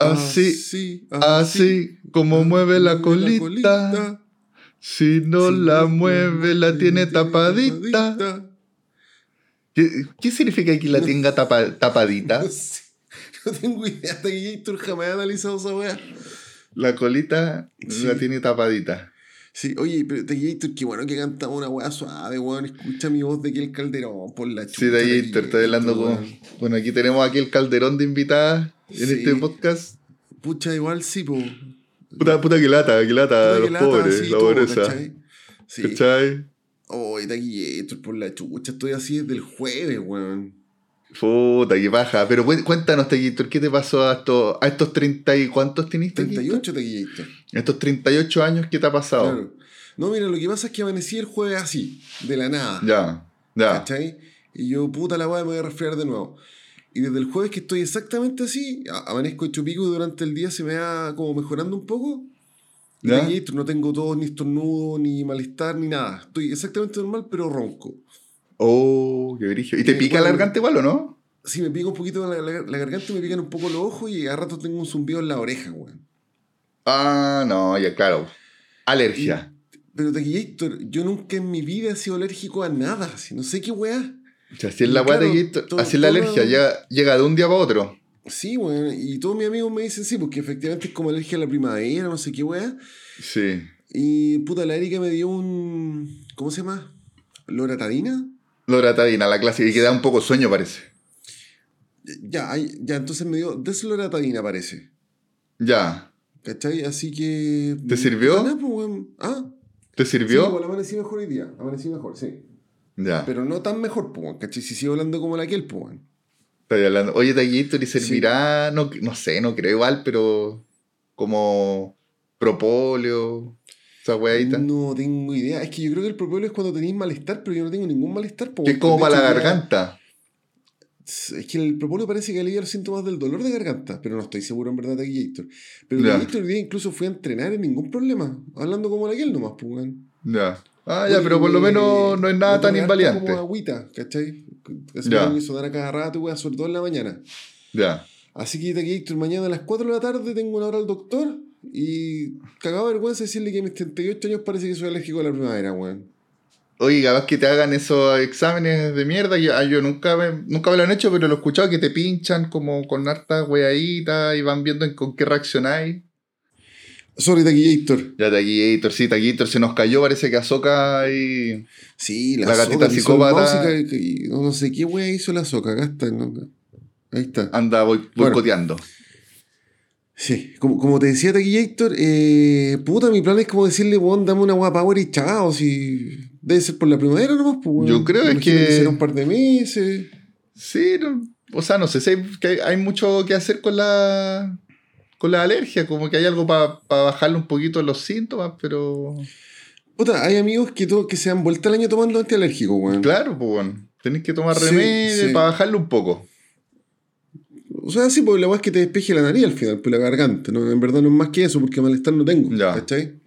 Así, así, como mueve la colita. Si no la mueve, la tiene tapadita. ¿Qué, significa que la tenga tapadita? No, tengo idea, hasta que Gator jamás ha analizado esa weá. La colita la tiene tapadita. Sí, oye, pero Gator, qué bueno que canta una weá suave, weón. Escucha mi voz de aquí el calderón por la chucha. Sí, Gator, estoy hablando con. Bueno, aquí tenemos aquí el calderón de invitada en este podcast. Pucha, igual sí, po. Puta, puta que lata, que lata, los pobres, la pobreza. Sí. ¿Cachai? Oye, Gator, por la chucha, estoy así desde el jueves, weón. Puta, qué baja. Pero cuéntanos, Taquillator, ¿qué te pasó a estos, a estos 30 y cuántos teniste? 38, Taquillator. Estos 38 años, ¿qué te ha pasado? Claro. No, mira, lo que pasa es que amanecí el jueves así, de la nada. Ya, ya. ¿Cachai? Y yo, puta la weá, me voy a resfriar de nuevo. Y desde el jueves que estoy exactamente así, amanezco hecho pico y durante el día se me va como mejorando un poco. ¿Ya? no tengo todo, ni estornudo, ni malestar, ni nada. Estoy exactamente normal, pero ronco. Oh, qué brillo. ¿Y te pica la garganta igual o no? Sí, me pica un poquito la, la, garganta, me pican un poco los ojos y a rato tengo un zumbido en la oreja, weón. Ah, no, ya claro. Alergia. pero Héctor, yo nunca en mi vida he sido alérgico a nada. Así, no sé qué weá. Así es la weá de así es la alergia, llega, llega de un día para otro. Sí, weón. Y todos mis amigos me dicen sí, porque efectivamente es como alergia a la primavera, no sé qué weá. Sí. Y puta, la Erika me dio un. ¿Cómo se llama? ¿Loratadina? Loratadina, la clásica, y que da un poco sueño, parece. Ya, ya, entonces me dio desloratadina, parece. Ya. ¿Cachai? Así que. ¿Te sirvió? Pues, ¿Ah? ¿Te sirvió? Sí, pues, amanecí mejor hoy día. Amanecí mejor, sí. Ya. Pero no tan mejor, pues, ¿cachai? Si sigo hablando como la aquel, pues. Estoy hablando. Oye, Tallito, ¿y servirá? No, no sé, no creo igual, pero. Como. Propóleo. No tengo idea. Es que yo creo que el propóleo es cuando tenéis malestar, pero yo no tengo ningún malestar. Que es como para la garganta. Es que el propóleo parece que alivia los síntomas del dolor de garganta, pero no estoy seguro en verdad de Gator. Pero yeah. Gator día incluso fue a entrenar en ningún problema, hablando como la aquel nomás, pues. Ya. Ah, ya, pero por lo menos no es nada tan invaliante. como agüita, ¿cachai? Eso me hizo dar a cada rato, weón, sobre todo en la mañana. Ya. Así que Gator, mañana a las 4 de la tarde tengo una hora al doctor y cagaba vergüenza decirle que a mis 38 años parece que soy alérgico a la primavera, weón. Oye, capaz que te hagan esos exámenes de mierda. Yo, ah, yo nunca, me, nunca me lo han hecho, pero lo he escuchado que te pinchan como con hartas weaditas y van viendo con qué reaccionáis. Sorry, Taquillator. Ya, Taquillator, sí, Taquillator se nos cayó, parece que Azoka y. Sí, la, la gatita psicópata. no sé qué wea hizo la Azoka, acá está. Ahí está. Anda boicoteando. Sí, como, como te decía Taquillator, eh, puta, mi plan es como decirle, weón, dame una guapa power y chao, si debe ser por la primavera nomás, pues, Yo creo que... un par de meses. Sí, o sea, no sé, que hay, mucho que hacer con la con la alergia, como que hay algo para bajarle un poquito los síntomas, pero... Puta, hay amigos que, que se han vuelto el año tomando antialérgico, weón. Claro, pues, weón. Tenés que tomar remedio para bajarle un poco. O sea, sí, porque la weá es que te despeje la nariz al final, pues la garganta. ¿no? En verdad no es más que eso, porque malestar no tengo. Ya. ¿Cachai?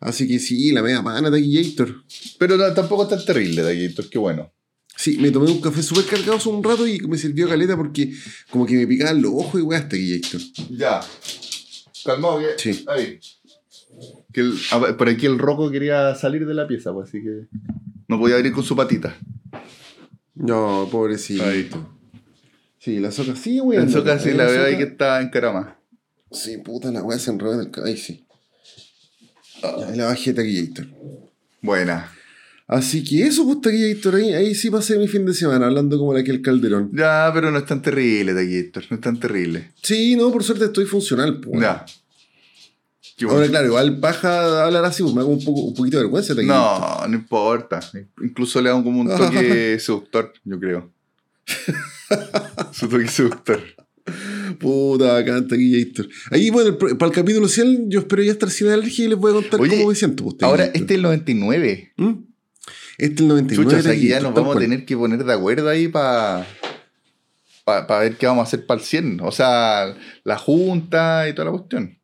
Así que sí, la media pana Taquillator. Pero tampoco es tan terrible Taquillator, qué bueno. Sí, me tomé un café súper cargado hace un rato y me sirvió caleta porque como que me picaban los ojos y weá Taquillator. Ya. Calmado, que. Sí. Ahí. Que por aquí el roco quería salir de la pieza, pues así que. No podía abrir con su patita. No, pobrecito. Ahí. Sí, la soca sí. La soca sí, la, veo ahí que está en carama. Sí, puta, la weá se enrolla en el cabello, sí. Ah. la bajé Taquillator. Buena. Así que eso, pues Taquillator, ahí, ahí sí pasé mi fin de semana hablando como la que el calderón. Ya, pero no es tan terrible, Taquillator, no es tan terrible. Sí, no, por suerte estoy funcional, pues. Ya. Ahora, claro, igual paja hablar así, pues me hago un, poco, un poquito de vergüenza. No, no importa. Incluso le hago como un toque seductor, yo creo. Su toque seductor. Puta, canta Guillator. Ahí, bueno, para el capítulo 100, yo espero ya estar sin alergia y les voy a contar cómo me siento. Pues, ahora, este es el 99. ¿Mm? Este es el 99. Chucha, aquí ya nos vamos a tener que poner de acuerdo ahí para para ver qué vamos a hacer para el 100. O sea, la junta y toda la cuestión.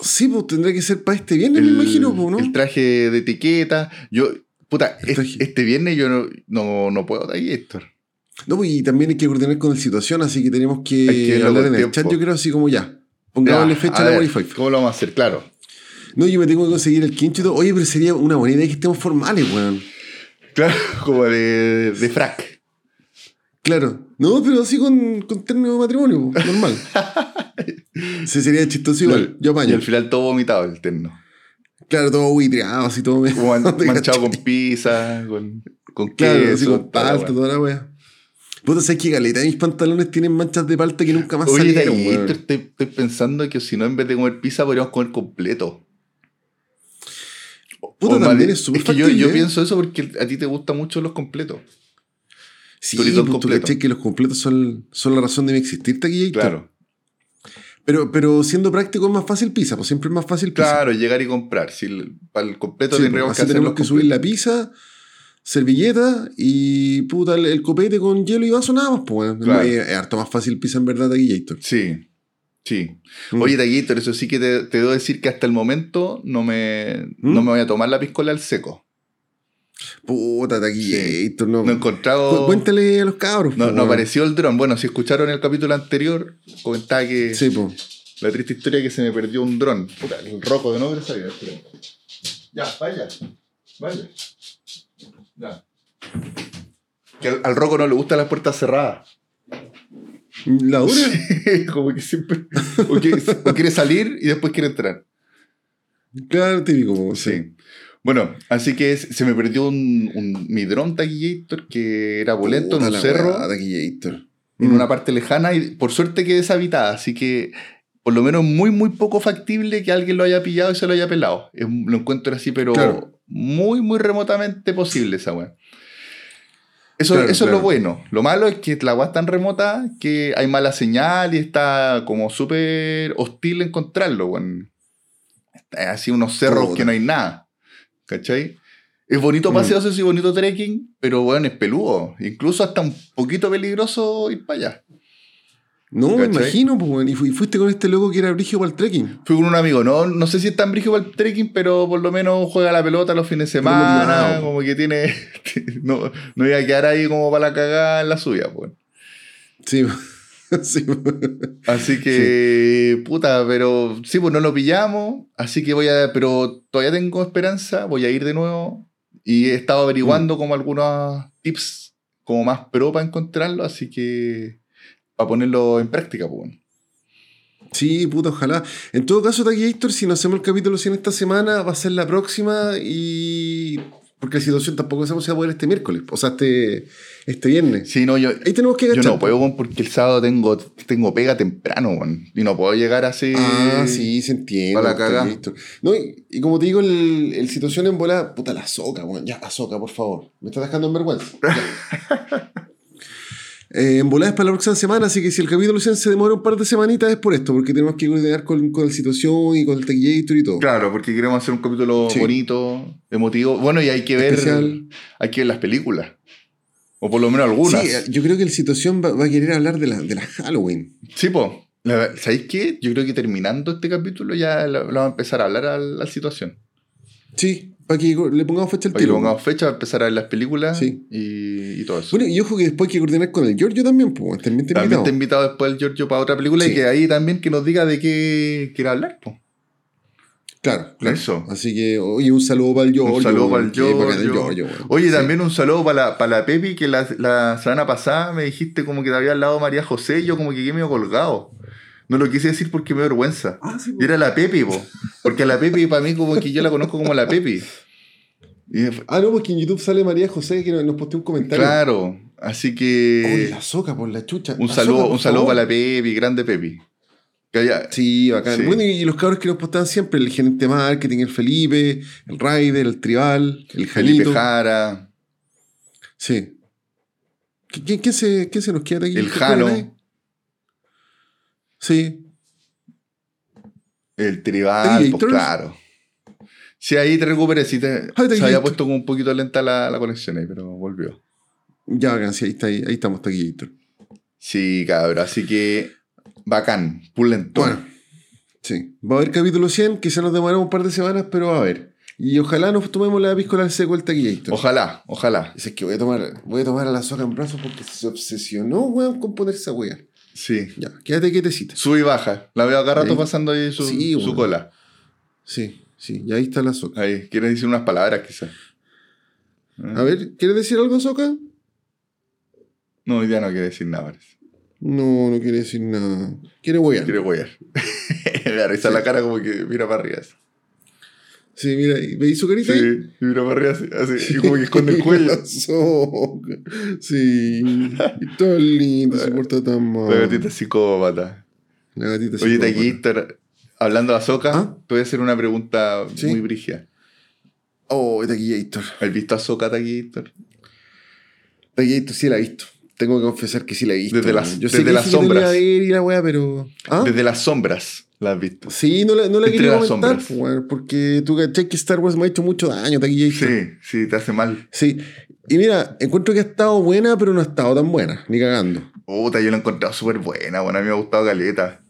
Sí, pues tendrá que ser para este viernes, me imagino, pues, ¿no? El traje de etiqueta. Yo, puta, este, viernes yo no, no, no puedo, Héctor. No, pues, y también hay que coordinar con la situación, así que tenemos que, que hablar en el chat, yo creo, así como ya. Pongámosle fecha a la Wi-Fi. ¿Cómo lo vamos a hacer? Claro. No, yo me tengo que conseguir el todo. Oye, pero sería una buena idea que estemos formales, weón. Claro, como de, de frac. Claro. No, pero así con, con término de matrimonio, normal. Se sería chistoso igual. Yo Y apaño. al final todo vomitado el terno. Claro, todo buitreado, así todo. Como man- ¿Te manchado con pizza, con, con Claro, queso. así con palta, toda la wea. Puta, sabes que caleta de mis pantalones tienen manchas de palta que nunca más Oye, salieron, y estoy, estoy pensando que si no, en vez de comer pizza, podríamos comer completo. Puta, también es súper que yo, pienso eso porque a ti te gustan mucho los completos. Sí, pues, completo. que los completos son, son la razón de mi existir, taquillator. Claro. Pero, pero siendo práctico es más fácil pizza, pues siempre es más fácil pizza. Claro, llegar y comprar. Si el- para el completo Sí, pues, tendríamos así que hacer tenemos que subir la pizza, servilleta y puta el, el copete con hielo y vaso nada más, pues. Claro. Es, es harto más fácil pizza en verdad, taquillator. Sí, sí. Mm. Oye, Taguitor, eso sí que te, te debo decir que hasta el momento no me, ¿Mm? no me voy a tomar la piscola al seco. Puta, taquillator, no. No he encontrado... Cu- Cuéntale a los cabros. No, no apareció el dron. Bueno, si escucharon el capítulo anterior, comentaba que Sí, pues. la triste historia es que se me perdió un dron. Puta, el roco de nombre sabía. Ya, vaya. Vaya. Ya. Que al, al roco no le gustan las puertas cerradas. La dura. Como que siempre. O quiere, o quiere salir y después quiere entrar. Claro, típico, sí. Sí. Bueno, así que se me perdió un, un, mi dron Taquillator que era bolento en un cerro. taquillator. en Mm. una parte lejana y por suerte que deshabitada, así que por lo menos muy muy poco factible que alguien lo haya pillado y se lo haya pelado. Es- lo encuentro así, pero Claro. muy muy remotamente posible esa weá. Eso, Claro, eso es lo bueno. Lo malo es que la weá es tan remota que hay mala señal y está como súper hostil encontrarlo, weón. Así unos cerros Puta. que no hay nada. ¿Cachai? Es bonito Mm. paseo, y bonito trekking, pero bueno, es peludo. Incluso hasta un poquito peligroso ir para allá. No, me imagino, pues. Y fu- y fuiste con este loco que era brigio para el trekking. Fui con un amigo, no, no sé si es tan brígido para el trekking, pero por lo menos juega la pelota los fines de semana, como que tiene... no, no iba a quedar ahí como para la cagada en la suya, pues. Sí, sí. Así que, puta, pero sí, pues no lo pillamos, así que voy a... Pero todavía tengo esperanza, voy a ir de nuevo y he estado Mm. averiguando como algunos tips como más pro para encontrarlo, así que... Para ponerlo en práctica, pues. Sí, puta, ojalá. En todo caso, Taquillator, si no hacemos el capítulo 100 esta semana, va a ser la próxima y... Porque la situación tampoco si va a poder este miércoles, o sea, este, este viernes. Sí, no, yo, Ahí tenemos que Yo agachar. no puedo, weón, porque el sábado tengo, tengo pega temprano, weón. Y no puedo llegar así. Ah, sí, se entiende. pa' la. Taquillator. No, y, y como te digo, el, el situación en bola, puta, la soca, weón. Ya, la soca, por favor. Me estás dejando en vergüenza. Eh, en volada es para la próxima semana, así que si el capítulo 100 se demora un par de semanitas es por esto, porque tenemos que coordinar con, con la situación y con el Taquillator y todo. Claro, porque queremos hacer un capítulo Sí. bonito, emotivo. Bueno, y hay que ver. Especial. Hay que ver las películas. O por lo menos algunas. Sí, Sí, yo creo que el situación va, va a querer hablar de la, de la Halloween. po. La- ¿Sabéis qué? Yo creo que terminando este capítulo ya la, la vamos a empezar a hablar a la situación. Sí, para que le pongamos fecha al Para que le tiro. pongamos fecha, empezar a ver las películas Sí. y, y todo eso. Bueno, y ojo que después hay que coordinar con el Giorgio también, pues, también te también invitado. te he invitado después el Giorgio para otra película Sí. y que ahí también que nos diga de qué quiere hablar, po. Claro, claro. Eso. Así que, oye, un saludo para el Giorgio. Un saludo para el Giorgio. Oye, también un saludo para la, para la Pepi, que la, la semana pasada me dijiste como que te había hablado María José y yo como que quedé medio colgado. No lo quise decir porque me da vergüenza. Ah, sí, Y era la Pepi, po. Porque la Pepi para mí como que yo la conozco como la Pepi. Y, Ah, no, porque en YouTube sale María José que nos posteó un comentario. claro, así que la soca por la chucha. un La saludo, soca, un saludo para la Pepi, grande Pepi. Que haya- Sí, bacán. Sí. Bueno, y, los cabros que nos postean siempre, el gerente marketing, el Felipe, el Raider, el Tribal, el Felipe Janito. Jara, Sí. ¿Qui- ¿Quién, quién se, quién se nos queda aquí? el ¿Te Jano? Sí. el Tribal, pues claro. Sí, ahí te recuperé. Sí te, Ay, se había puesto como un poquito lenta la, la conexión ahí, pero volvió. Ya, sí, ahí, está, ahí, ahí estamos, Taquillator. Sí, cabrón. Así que bacán, pulento. Bueno, sí. Va a haber capítulo 100, quizá nos demoramos un par de semanas, pero va a haber. Y ojalá nos tomemos la piscola seco el taquillator. Ojalá, ojalá. Es que voy a tomar, voy a tomar a la soca en brazos porque se obsesionó, weón, con ponerse esa weá. Sí. Ya, quédate quietecita. Sube y baja. La veo acá rato Ahí. pasando ahí su, Sí, su bueno. cola. Sí, sí, y ahí está la soca. Ahí, quiere decir unas palabras quizás. A ver, ¿quieres decir algo, soca? No, hoy día no quiere decir nada, parece. No, no quiere decir nada. Quiere wear. Quiere huear. Da risa la cara como que mira para arriba. Sí, mira, ¿y ¿veis su carita Sí, ahí? y mira para arriba así, así, y como que esconde el cuello. Sí. Y todo lindo, se porta tan mal. La gatita psicópata. La gatita Oye, psicópata. Taquistar, hablando de Azoka, ¿Ah? te voy a hacer una pregunta Sí. muy brígida. Oh, Taquillator. ¿Has visto a Azoka, Taquistar? Taquillator sí la he visto. Tengo que confesar que sí la he visto. Desde las- Yo sé desde que las dije que la sombras. ver y la weá, pero. ¿Ah? Desde las sombras la has visto. Sí, no la, no la quería comentar, porque tú cachai que Star Wars me ha hecho mucho daño, Taquillator. Sí, sí, te hace mal. Sí. Y mira, encuentro que ha estado buena, pero no ha estado tan buena, ni cagando. Puta, yo la he encontrado súper buena, bueno, a mí me ha gustado Caleta.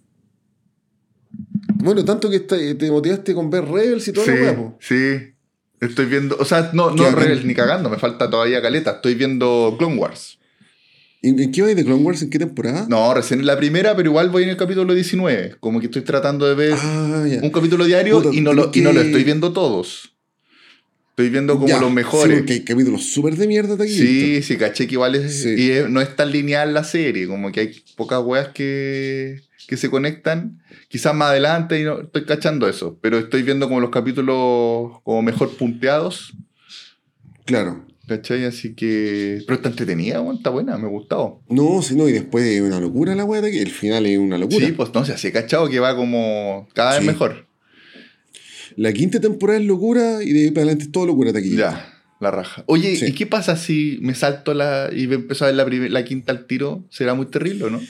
Bueno, tanto que te motivaste con ver Rebels y todo Sí, lo sí. Estoy viendo, o sea, no, no. Rebels ni cagando, me falta todavía Caleta. Estoy viendo Clone Wars. ¿En, en qué vais de Clone Wars? ¿En qué temporada? No, recién en la primera, pero igual voy en el capítulo 19. Como que estoy tratando de ver Ah, un capítulo diario Puta, y, no lo, y no lo estoy viendo todos. Estoy viendo como Ya, los Sí, mejores. porque hay capítulos súper de mierda Taquillator. Sí, sí, caché que igual es, Sí. y es- no es tan lineal la serie, como que hay pocas weas que, que se conectan. Quizás más adelante y no estoy cachando eso, pero estoy viendo como los capítulos como mejor punteados, Claro. ¿Cachai? Así que... Pero está entretenida, weón, está buena, me ha gustado. No, si no, y después es una locura la weá de aquí. El final es una locura. Sí, pues no así he cachado que va como cada vez mejor. La quinta temporada es locura y de ahí para adelante es todo locura Taquillator. Ya, la raja. Oye, Sí. ¿y qué pasa si me salto la y empiezo a ver la, la quinta al tiro? ¿Será muy terrible o no?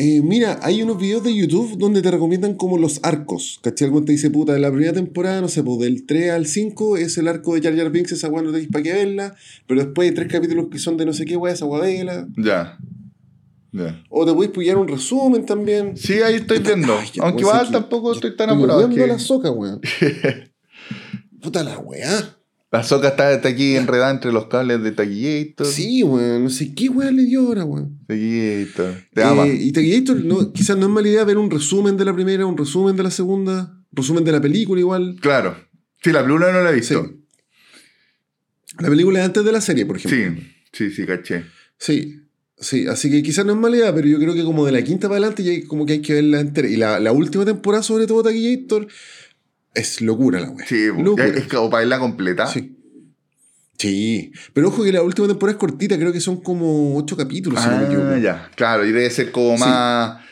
Eh, mira, hay unos videos de YouTube donde te recomiendan como los arcos. ¿Cachai? Algún te dice, puta, de la primera temporada, no sé, pues del 3 al 5 es el arco de Jar Jar Binks, esa weá no tenéis para qué verla. Pero después hay tres capítulos que son de no sé qué weá, esa weá vela. Ya. Ya. O te podéis pillar un resumen también. Sí, ahí estoy viendo. Ay, Aunque igual que- tampoco estoy tan estoy apurado. odiando que- la soca, weón. Puta la weá. La soca está, está aquí enredada entre los cables de Taquillator. Sí, weón. No sé qué weá le dio ahora, weón. Taquillator. Te Eh, ama. y Taquillator, no, quizás no es mala idea ver un resumen de la primera, un resumen de la segunda, resumen de la película igual. Claro. Sí, la pluma no la he Sí. visto. La película es antes de la serie, por ejemplo. Sí, sí, sí, caché. Sí, sí, así que quizás no es mala idea, pero yo creo que como de la quinta para adelante ya hay- como que hay que verla entera. Y la, la última temporada, sobre todo Taquillator, es locura la wea. Sí, locura. es como para verla completa. Sí. Sí, pero ojo que la última temporada es cortita, creo que son como ocho capítulos, si no me equivoco. Ah, ya. Claro, y debe ser como Sí. más.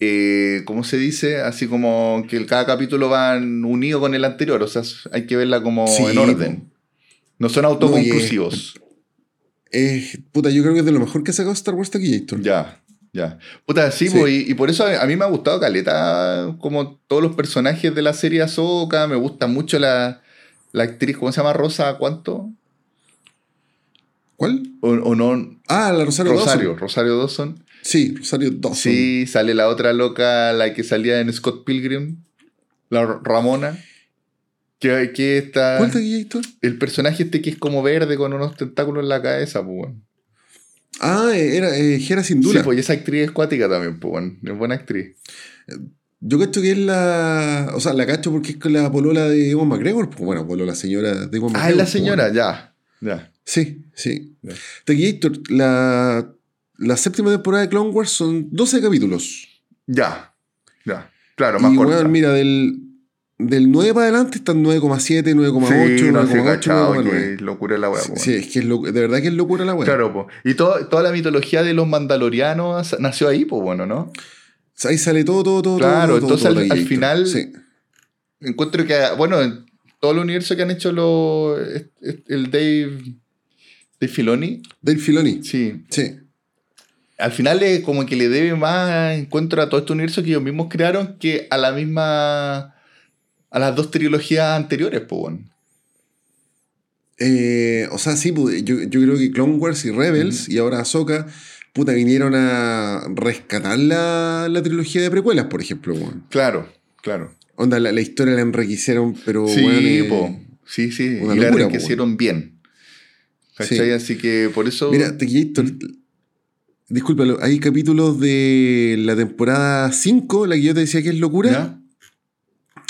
eh, ¿Cómo se dice? Así como que cada capítulo van unido con el anterior. O sea, hay que verla como Sí, en orden. No son autoconclusivos. Eh, puta, yo creo que es de lo mejor que ha sacado Star Wars Taquillator. Ya, ya. Puta, sí, Sí. po, y, y por eso a, a mí me ha gustado Caleta, como todos los personajes de la serie Ahsoka, me gusta mucho la, la actriz, ¿cómo se llama? Rosa, ¿cuánto? ¿Cuál? O, o no, Ah, la Rosario, Rosario, Dawson. Rosario Dawson. Sí, Rosario Dawson. Sí, sale la otra loca, la que salía en Scott Pilgrim, la Ramona. Que, que está ¿Cuál Taquillator? el personaje este que es como verde con unos tentáculos en la cabeza, pues, bueno. Ah, eh, era eh, Hera Sí, Sindula. pues y esa actriz es cuática también, pues, bueno. Es buena actriz. Yo cacho que es la. O sea, la cacho porque es la polola de Ewan McGregor. Pues bueno, polola señora de Ewan McGregor. Ah, es la pues, señora, bueno. ya, ya. Sí, sí. Ya. Taquillator, la, la séptima temporada de Clone Wars son 12 capítulos. Ya, ya. Claro, más y corta. bueno, mira, del, del 9 para adelante están 9,7, 9,8, sí, no sé, 9,8, cachado, 9,9. que locura la weá. Sí, es que es loco- de verdad que es locura la wea. Claro, po. Y todo, toda la mitología de los mandalorianos nació ahí, pues bueno, ¿no? Ahí sale todo, todo, todo. Claro, todo, entonces todo, al- al final- Sí. Encuentro que, bueno, en todo el universo que han hecho los, el Dave, Dave Filoni, Dave Filoni. sí. Sí. Al final es como que le debe más encuentro a todo este universo que ellos mismos crearon que a la misma. A las dos trilogías anteriores, pues bueno. Eh, o sea, sí, yo, yo creo que Clone Wars y Rebels y ahora Ahsoka, puta, vinieron a rescatar la, la trilogía de precuelas, por ejemplo. weón. Claro, claro. Onda, la, la historia la enriquecieron, pero. Sí, weón, eh, po. Sí, sí. y la po, enriquecieron bien. ¿Cachai? Sí. Así que por eso. Mira, Tequillator. Discúlpalo, hay capítulos de la temporada 5, la que yo te decía que es locura. ¿Ya?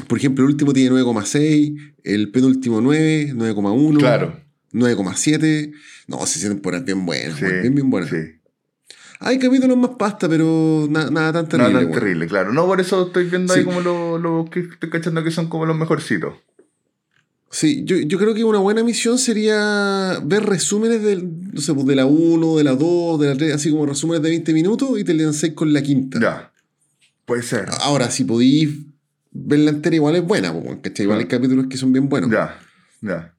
Por ejemplo, el último tiene 9,6, el penúltimo 9, 9,1, Claro. 9,7. No, esa temporada es bien buena, Sí, bien, bien buena. sí. Hay capítulos más pasta, pero na- nada tan terrible. tan weón. terrible, claro. No, por eso estoy viendo ahí como los lo que estoy cachando que son como los mejorcitos. Sí, yo, yo creo que una buena misión sería ver resúmenes del, no sé, pues, de la 1, de la 2, de la 3, así como resúmenes de 20 minutos y te lanzáis con la quinta. Ya. Puede ser. Ahora, si podéis ver la entera, igual es buena, ¿cachai? Igual hay capítulos que son bien buenos. Ya. Ya.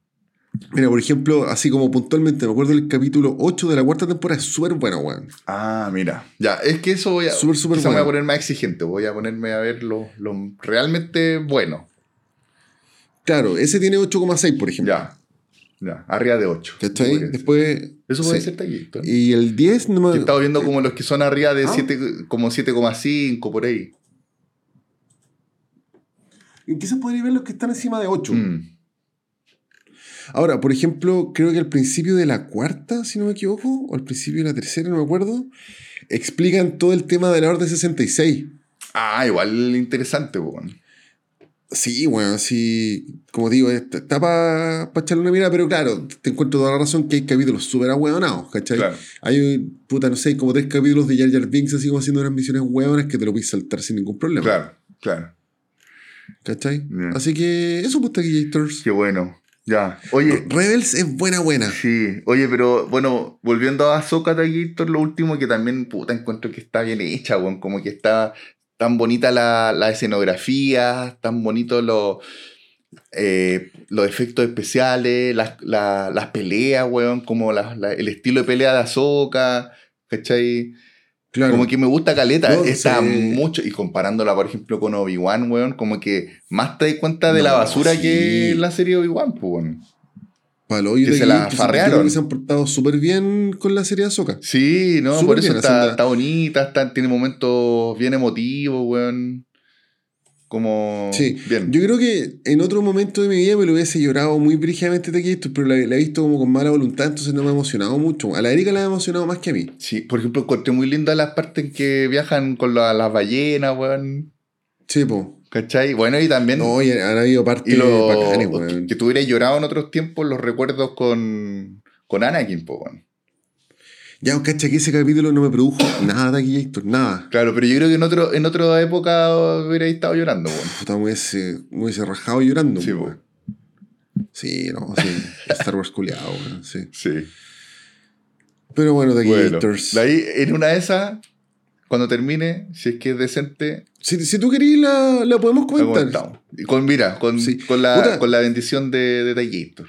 Mira, por ejemplo, así como puntualmente, me acuerdo del capítulo 8 de la cuarta temporada, es súper bueno, weón. Ah, mira. Ya, es que eso voy a. Súper, súper me voy a bueno. poner más exigente. Voy a ponerme a ver lo, lo realmente bueno. Claro, ese tiene 8,6, por ejemplo. Ya. Ya. Arriba de 8. ¿Cachai? Después. Eso puede sí. ser tallito. Y el 10, no me. He estado viendo como los que son arriba de Ah. 7, como 7,5 por ahí. Quizás podría ver los que están encima de 8. Mm. Ahora, por ejemplo, creo que al principio de la cuarta, si no me equivoco, o al principio de la tercera, no me acuerdo, explican todo el tema de la Orden 66. Ah, igual interesante, weón. Sí, bueno, sí, como digo, está, para echarle una mirada, pero claro, te encuentro toda la razón que hay capítulos súper ahueonados, ¿cachai? Claro. Hay, puta, no sé, como tres capítulos de Jar Jar Binks así como haciendo unas misiones hueonas que te lo puedes saltar sin ningún problema, Claro, claro. ¿Cachai? Bien. Así que eso, pues, Taquillators. Qué bueno. Ya. Oye, Rebels es buena, buena. Sí, oye, pero bueno, volviendo a Ahsoka Taquillator, lo último que también, puta, encuentro que está bien hecha, weón, como que está tan bonita la, la escenografía, tan bonito los eh, los efectos especiales, las, la- las peleas, weón, como la- el estilo de pelea de Ahsoka, ¿cachai? Claro. Como que me gusta Caleta, No, está sí. mucho, y comparándola, por ejemplo, con Obi-Wan, weón, como que más te das cuenta de la basura sí. que la serie Obi-Wan, pues, weón. Palo, que se la que farrearon. creo que se han portado súper bien con la serie Ahsoka. Sí, no, por eso bien, está, está bonita, está, tiene momentos bien emotivos, weón. Como. Sí, bien. Yo creo que en otro momento de mi vida me lo hubiese llorado muy brígidamente Taquillators, pero la, la he visto como con mala voluntad, entonces no me ha emocionado mucho. A la Erika la ha emocionado más que a mí. Sí, por ejemplo, encontré muy lindas las partes en que viajan con la- las ballenas, weón. Sí, po. ¿Cachai? Bueno, y también. No, y han habido partes y lo, bacanes, weón. que tú hubieras llorado en otros tiempos los recuerdos con, con Anakin, po, weón. Ya, cacha que ese capítulo no me produjo nada Taquillator, nada. Claro, pero yo creo que en, otro, en otra época hubiera estado llorando, weón. Puta, me hubiese, rajado llorando. Sí, weón. Sí, no, sí. Star Wars culiado, weón, sí. Sí. Pero bueno, Bueno, Taquillators. de ahí, en una de esas, cuando termine, si es que es decente, Si, si tú querís, la, la podemos comentar. con, mira, con, Sí. con, la, Puta. con la bendición de, de Taquillator.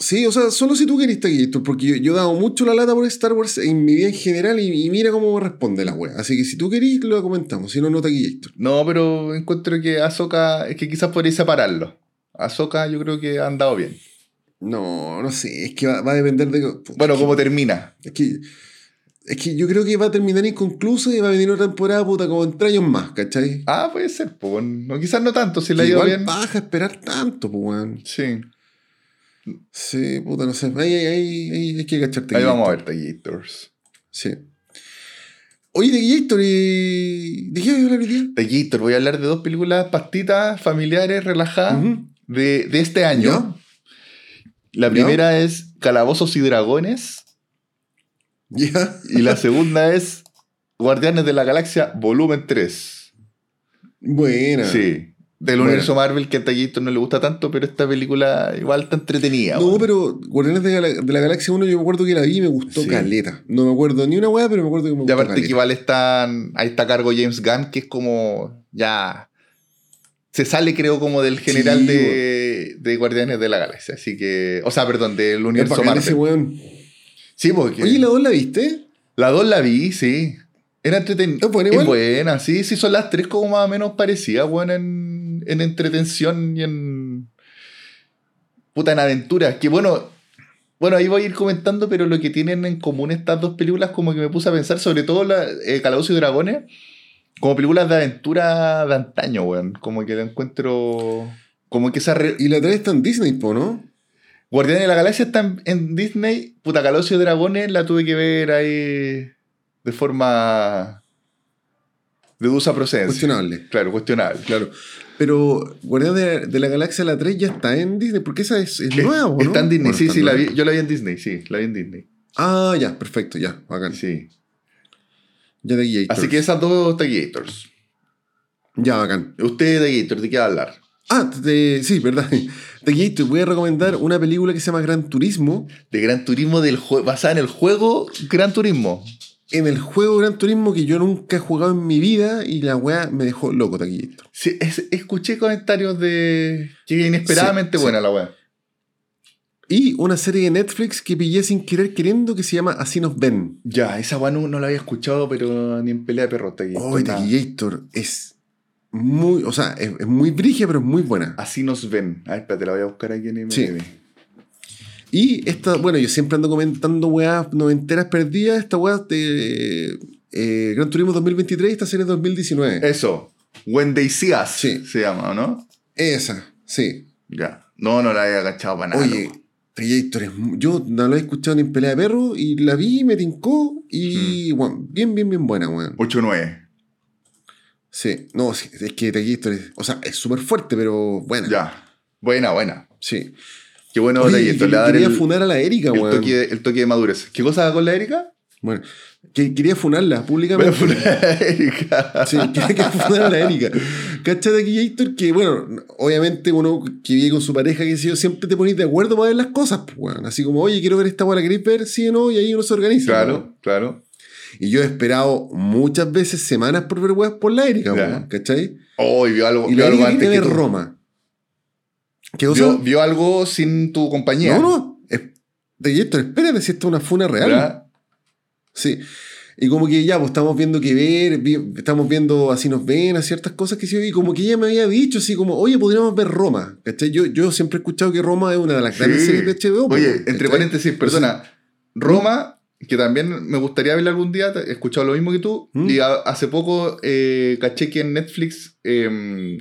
Sí, o sea, solo si tú querís Taquillator, porque yo, yo he dado mucho la lata por Star Wars en mi vida en general y, y mira cómo responde la wea. Así que si tú querís, lo comentamos, si no, no Taquillator. No, pero encuentro que Ahsoka, es que quizás podría separarlo. Ahsoka yo creo que ha andado bien. No, no sé, es que va, va a depender de. Bueno, ¿cómo termina? Es que, es que yo creo que va a terminar inconcluso y va a venir una temporada puta como entre años más, ¿cachai? Ah, puede ser, pues. No, quizás no tanto, si le ha ido Igual bien. baja esperar tanto, pues. Sí. Sí, puta, no sé. Ahí, ahí, ahí, hay que cacharte. Ahí vamos a ver Taquillators. Sí. Oye, Taquillator, ¿y de qué voy a hablar hoy? Taquillator, voy a hablar de dos películas pastitas, familiares, relajadas, de, de este año. La primera es Calabozos y Dragones. ¿Ya? Y la segunda es Guardianes de la Galaxia, volumen 3. Buena. Sí. Del Bueno. universo Marvel que a Taquillito no le gusta tanto, pero esta película igual está entretenida. No, pero Guardianes de, Gala- de la Galaxia 1 yo me acuerdo que la vi y me gustó Sí. caleta. No me acuerdo ni una weá, pero me acuerdo que me Y gustó aparte que igual están. Ahí está a cargo James Gunn, que es como. Ya. Se sale, creo, como del general Sí, de, de Guardianes de la Galaxia. Así que. O sea, perdón, del universo Marvel. ese weón. Sí, porque. Oye, ¿la 2 la viste? La 2 la vi, sí. Era entretenida. ¿Es buena, sí, sí, son las tres como más o menos parecidas, bueno, en, en entretención y en. Puta, en aventuras. Que bueno. Bueno, ahí voy a ir comentando, pero lo que tienen en común estas dos películas, como que me puse a pensar, sobre todo la, eh, Calabozos y Dragones, como películas de aventura de antaño, weón. Como que la encuentro. Como que esa. re- Y la 3 está en Disney, po, ¿no? Guardianes de la Galaxia está en, en Disney. Puta Calosio de Dragones la tuve que ver ahí de forma. de dudosa procedencia. Cuestionable. Claro, cuestionable. Claro. Pero Guardián de, de la Galaxia la 3 ya está en Disney, porque esa es, es nueva, ¿o ¿no? Está en Disney, Bueno, sí, sí, la nueva. vi, yo la vi en Disney, sí, la vi en Disney. Ah, ya, perfecto, ya, bacán. Sí. Ya de Gators. Así que esas dos Taquigators. Ya, bacán. Usted de Gator, ¿de qué va a hablar? Ah, de- sí, verdad. De Gators voy a recomendar una película que se llama Gran Turismo. De Gran Turismo del basada en el juego Gran Turismo. En el juego Gran Turismo que yo nunca he jugado en mi vida y la weá me dejó loco, Taquillito. Sí, es- escuché comentarios de que inesperadamente Sí, buena la weá. Y una serie de Netflix que pillé sin querer queriendo que se llama Así nos ven. Ya, esa weá no, no la había escuchado, pero ni en pelea de perros Taquigator. Oh, nada. Taquillator es muy, o sea, es, es muy brigia, pero es muy buena. Así nos ven. A ver, espérate, la voy a buscar aquí en IMDb. Sí. Y esta, bueno, yo siempre ando comentando weas noventeras perdidas. Esta wea de eh, Gran Turismo 2023 esta serie es 2019. Eso. When They See Us Sí. se llama, ¿o no? Esa, sí. Ya. No, no la había agachado para nada. Oye, loco. Taquillator es mu- yo no la he escuchado ni en pelea de perro y la vi, me tincó Mm. y, bueno, bien, bien, bien buena, weón. 8-9. Sí, no, es que Taquillator es, o sea, es súper fuerte, pero buena. Ya. Buena, buena. Sí. Qué bueno Oye, Taquillator. que- Le va a dar quería el, funar a la Erika, el weón. toque, el toque de madurez. ¿Qué cosa con la Erika? Bueno, que quería funarla públicamente. funar a la Erika. Sí, quería que funar a la Erika. ¿Cachai de Héctor? Que bueno, obviamente uno que vive con su pareja, que sé yo, siempre te pones de acuerdo para ver las cosas, pues, weón. Así como, oye, quiero ver esta bola, ¿queréis ver? Sí o no, y ahí uno se organiza. Claro, claro. Y yo he esperado muchas veces, semanas por ver weas por la Erika, weón, ¿cachai? Oh, y vio algo, Y vio la algo antes que ver. Roma. ¿Qué cosa? Vio, vio algo sin tu compañía. no, no. De Héctor, espérate si esto es una funa real. ¿verdad? Sí. Y como que ya, pues estamos viendo que ver, estamos viendo así nos ven, a ciertas cosas que sí, y como que ella me había dicho así como, oye, podríamos ver Roma, ¿cachai? Yo, yo siempre he escuchado que Roma es una de las grandes Sí. series de HBO. pues, Oye, ¿cachai? entre paréntesis, perdona. Roma, que también me gustaría verla algún día, he escuchado lo mismo que tú, ¿Mm? y a- hace poco eh, caché que en Netflix eh,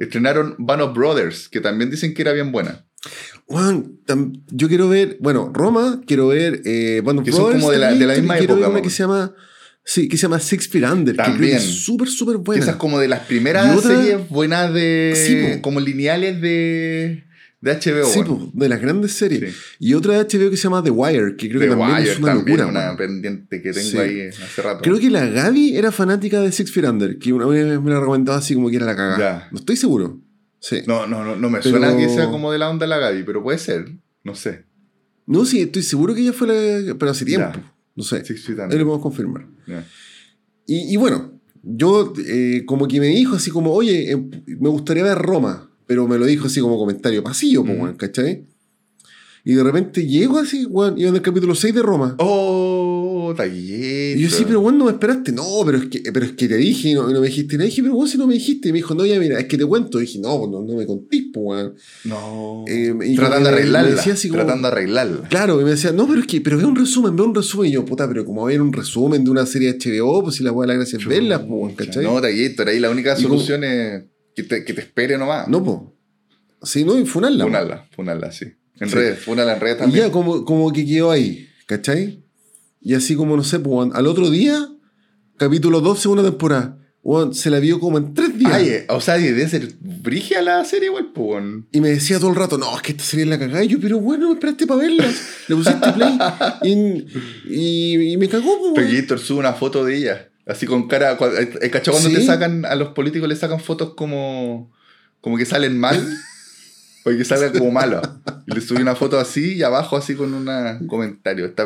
estrenaron Band of Brothers, que también dicen que era bien buena. Juan, tam- yo quiero ver, bueno, Roma, quiero ver eh, Band of Que son como de la- de la misma quiero época, ver una que se llama, sí, que se llama Feet Under, que creo que También. es súper, súper buena. Esas como de las primeras otra- series buenas de... Sí, como lineales de, de HBO. Sí, bueno. po, de las grandes series. Sí. Y otra de HBO que se llama The Wire, que creo The que también Wire es una también, locura. una pendiente que tengo Sí. ahí hace rato. Creo que la Gaby era fanática de Six Feet Under, que una vez me la recomendaba así como que era la cagada. No estoy seguro. Sí. No. No, no, no, no me Pero- suena que sea como de la onda la Gaby, pero puede ser. No sé. sí, estoy seguro que ella fue la. Pero hace tiempo. Ya. No sé. Six Feet Ahí Under. lo podemos confirmar. Y bueno, yo eh, como que me dijo así como, oye, eh, me gustaría ver Roma. Pero me lo dijo así como comentario pasillo, pues, Mm. weón, ¿cachai? Y de repente llego así, weón, iba en el capítulo 6 de Roma. Oh, taquillito. Y yo sí, pero weón, no me esperaste. No, pero es que, pero es que te dije y no, y no me dijiste. Y le dije, pero weón, si no me dijiste. Y me dijo, no, ya mira, es que te cuento. Y dije, no, no, no me contís, pues, weón. No. Eh, y tratando de que me arreglarla. decía así como- Tratando de arreglarla. Claro, y me decía, no, pero es que, pero ve un resumen, ve un resumen. Y yo, puta, pero como ver un resumen de una serie de HBO, pues si la weá la gracia es verla, pues, weón, ¿cachai? No, taquillito, ahí la única Y como- solución es que te, que te espere nomás. No, pues. Sí, no, y funarla. weón. Funala, funala, sí. En Sí. redes, funala en redes Y también. ya como, como que quedó ahí, ¿cachai? Y así como, no sé, pues, al otro día, capítulo 2, segunda temporada, se la vio como en tres días. Ay, o sea, debe ser brigia la serie, igual, pues. Y me decía todo el rato, no, es que esta serie es la cagada. Y yo, pero bueno, me esperaste para verla. Le pusiste play y, y, y me cagó, pues, weón. Taquillito sube una foto de ella. Así con cara. eh, eh, ¿Cachai? Cuando Sí. te sacan, a los políticos le sacan fotos como. como que salen mal. o que salgan como malo. Y le subí una foto así y abajo así con una- un comentario. Está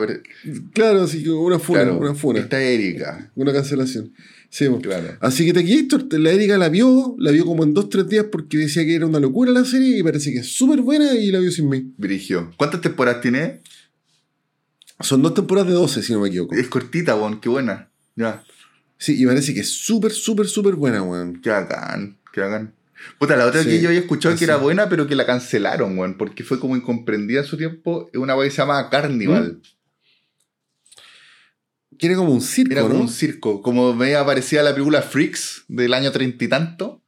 Claro, así que una funa, claro, una funa. Esta Erika. Una cancelación. Sí. Claro. Así que Taquillator, la Erika la vio, la vio como en dos, tres días porque decía que era una locura la serie y parece que es súper buena y la vio sin mí. Brigio. ¿Cuántas temporadas tiene? Son dos temporadas de 12, si no me equivoco. Es cortita, weón. Qué buena. Ya. Sí, y parece que es súper, súper, súper buena, weón. Qué bacán. Qué bacán. Puta, la otra Sí, que yo había escuchado que era buena, pero que la cancelaron, weón. Porque fue como incomprendida en su tiempo. Es una weá que se llama Carnival. Que era como un circo, Era como ¿no? un circo. Como me aparecía la película Freaks del año treinta y tanto.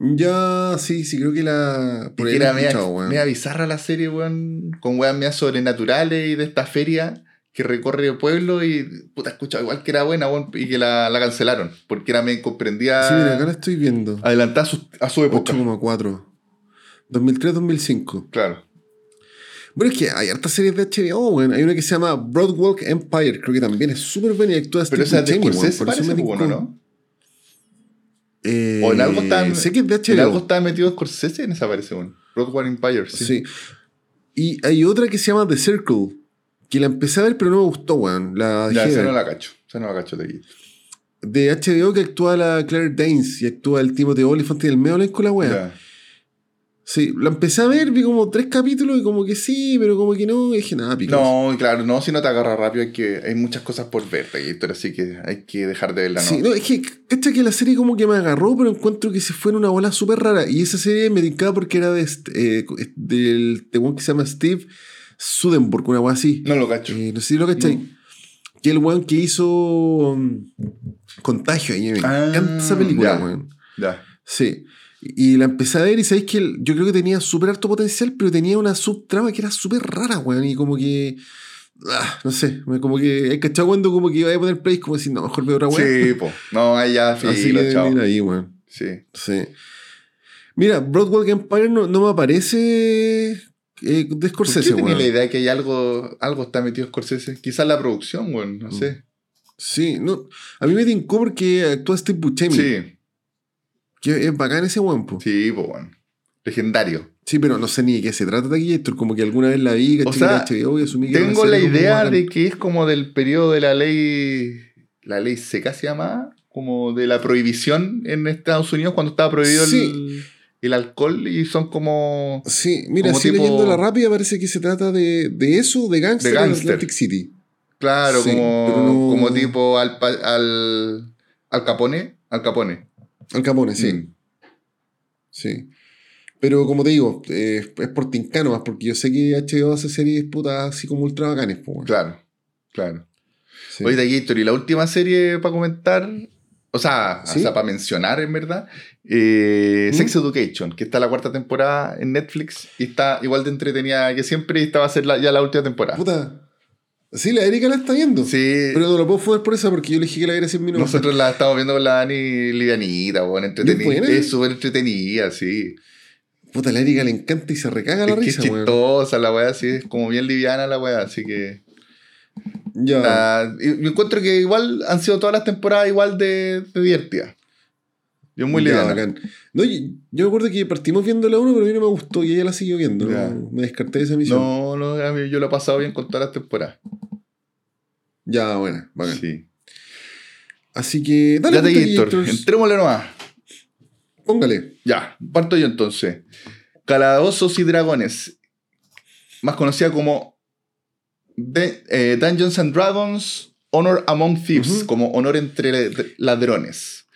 Ya, sí, sí, creo que la. Y Por que ahí la era media, media bizarra la serie, weón. Con weas medias sobrenaturales y de esta feria que recorre el pueblo y puta, escucha, igual que era buena, y que la, la cancelaron. Porque era me comprendía. Sí, mira, acá la estoy viendo. adelantada a su, a su época. 8,4. 2003-2005. Claro. Bueno, es que hay hartas series de HBO, weón. Hay una que se llama Broadwalk Empire, creo que también es súper buena y actúa Pero esa es de. Scorsese, parece, pues, bueno. ¿no? Eh, O en algo está. Sé que es de En algo HBO. está metido Scorsese en esa parece, weón. Broadway Empire, sí. Sí. Y hay otra que se llama The Circle, que la empecé a ver, pero no me gustó, weón. La Ya, esa de no la cacho. Esa no la cacho de aquí. De HBO que actúa la Claire Danes y actúa el Timothy Olyphant y el Meolin con la wea. Ya. Sí, la empecé a ver, vi como tres capítulos y como que sí, pero como que no, y dije nada, pico. No, claro, no, si no te agarra rápido, hay, que, hay muchas cosas por ver, Gator, así que hay que dejar de verla, ¿no? Sí, no, es que, cacha que la serie como que me agarró, pero encuentro que se fue en una bola súper rara. Y esa serie me tincaba porque era de este, eh, del de weón que se llama Steve Sudenburg, una wea así. No lo cacho. Eh, no sé si lo cachai. No. Que el weón que hizo um, Contagio, y me Ah, encanta esa película, ya. weón. Ya. Sí. Y la empecé a ver y sabéis que yo creo que tenía súper alto potencial, pero tenía una subtrama que era súper rara, weón. Y como que. ah, no sé, como que. Hay cachado cuando como que iba a poner play, como decir, no, mejor veo otra weón. Sí, po. No, ahí ya, Así filo, que chao. mira ahí, weón. Sí. Sí. Mira, Broadwalk Empire no, no me aparece eh, de ¿Por qué Scorsese, tenía weón. la idea que hay algo, algo está metido Scorsese? Quizás la producción, weón, no Mm. sé. Sí, no. A mí me tincó porque actúa Steve Buscemi. Sí, Que es bacán ese weón, po. sí, pues, weón. Legendario. Sí, pero no sé ni de qué se trata de aquí. Esto como que alguna vez la vi, O caché sea, que HBO y asumí que Tengo la idea de que es como del periodo de la ley. La ley seca se llama. Como de la prohibición en Estados Unidos cuando estaba prohibido Sí. el, el alcohol y son como. Sí, mira, como así tipo- leyendo la rápida parece que se trata de, de eso, de Gangster, De en. Atlantic City. Claro, Sí, como, no- como tipo al, al, al Capone. Al Capone. Al Capone, sí. Mm. Sí. Pero como te digo, eh, es por tincano más, porque yo sé que HBO hace series putas así como ultra bacanes, weón. Claro, claro. Sí. Oye, Gator, y la última serie para comentar, o sea, ¿Sí? o sea, para mencionar en verdad, eh, ¿Mm? Sex Education, que está la cuarta temporada en Netflix y está igual de entretenida que siempre y esta va a ser la- ya la última temporada. Puta. Sí, la Erika la está viendo. Sí, Pero no lo puedo fumar por esa porque yo le dije que la viera 100 minutos. nosotros la estamos viendo con la Dani livianita, bueno, entretenida. Es súper entretenida, sí. Puta, la Erika le encanta y se recaga la es que risa, es weón. chistosa la weá, sí, es como bien liviana la weá, así que... Ya. está- y- yo encuentro que igual han sido todas las temporadas igual de, de divertidas. Yo muy bacán. No, yo, yo me acuerdo que partimos viendo la 1, pero a mí no me gustó y ella la siguió viendo. No- me descarté de esa misión. No, no, a mí yo lo he pasado bien con todas las temporadas. Ya, bueno, bacán. Sí. Así que, dale, ya te ponte, Gator, Gator. entrémosle nomás. Póngale. Ya, parto yo entonces. Calabozos y Dragones. Más conocida como de- eh, Dungeons and Dragons Honor Among Thieves, como honor entre ladrones.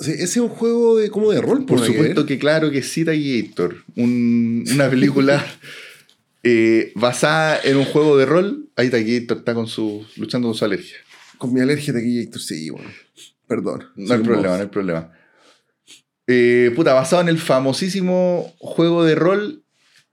Sí, ese es un juego de, como de rol, Por que supuesto que claro que sí, Gator. Un- una película eh, basada en un juego de rol. Ahí Gator está con su, luchando con su alergia. Con mi alergia de Gator, sí, bueno. Perdón. No hay problema, no hay problema. Eh, puta, basado en el famosísimo juego de rol,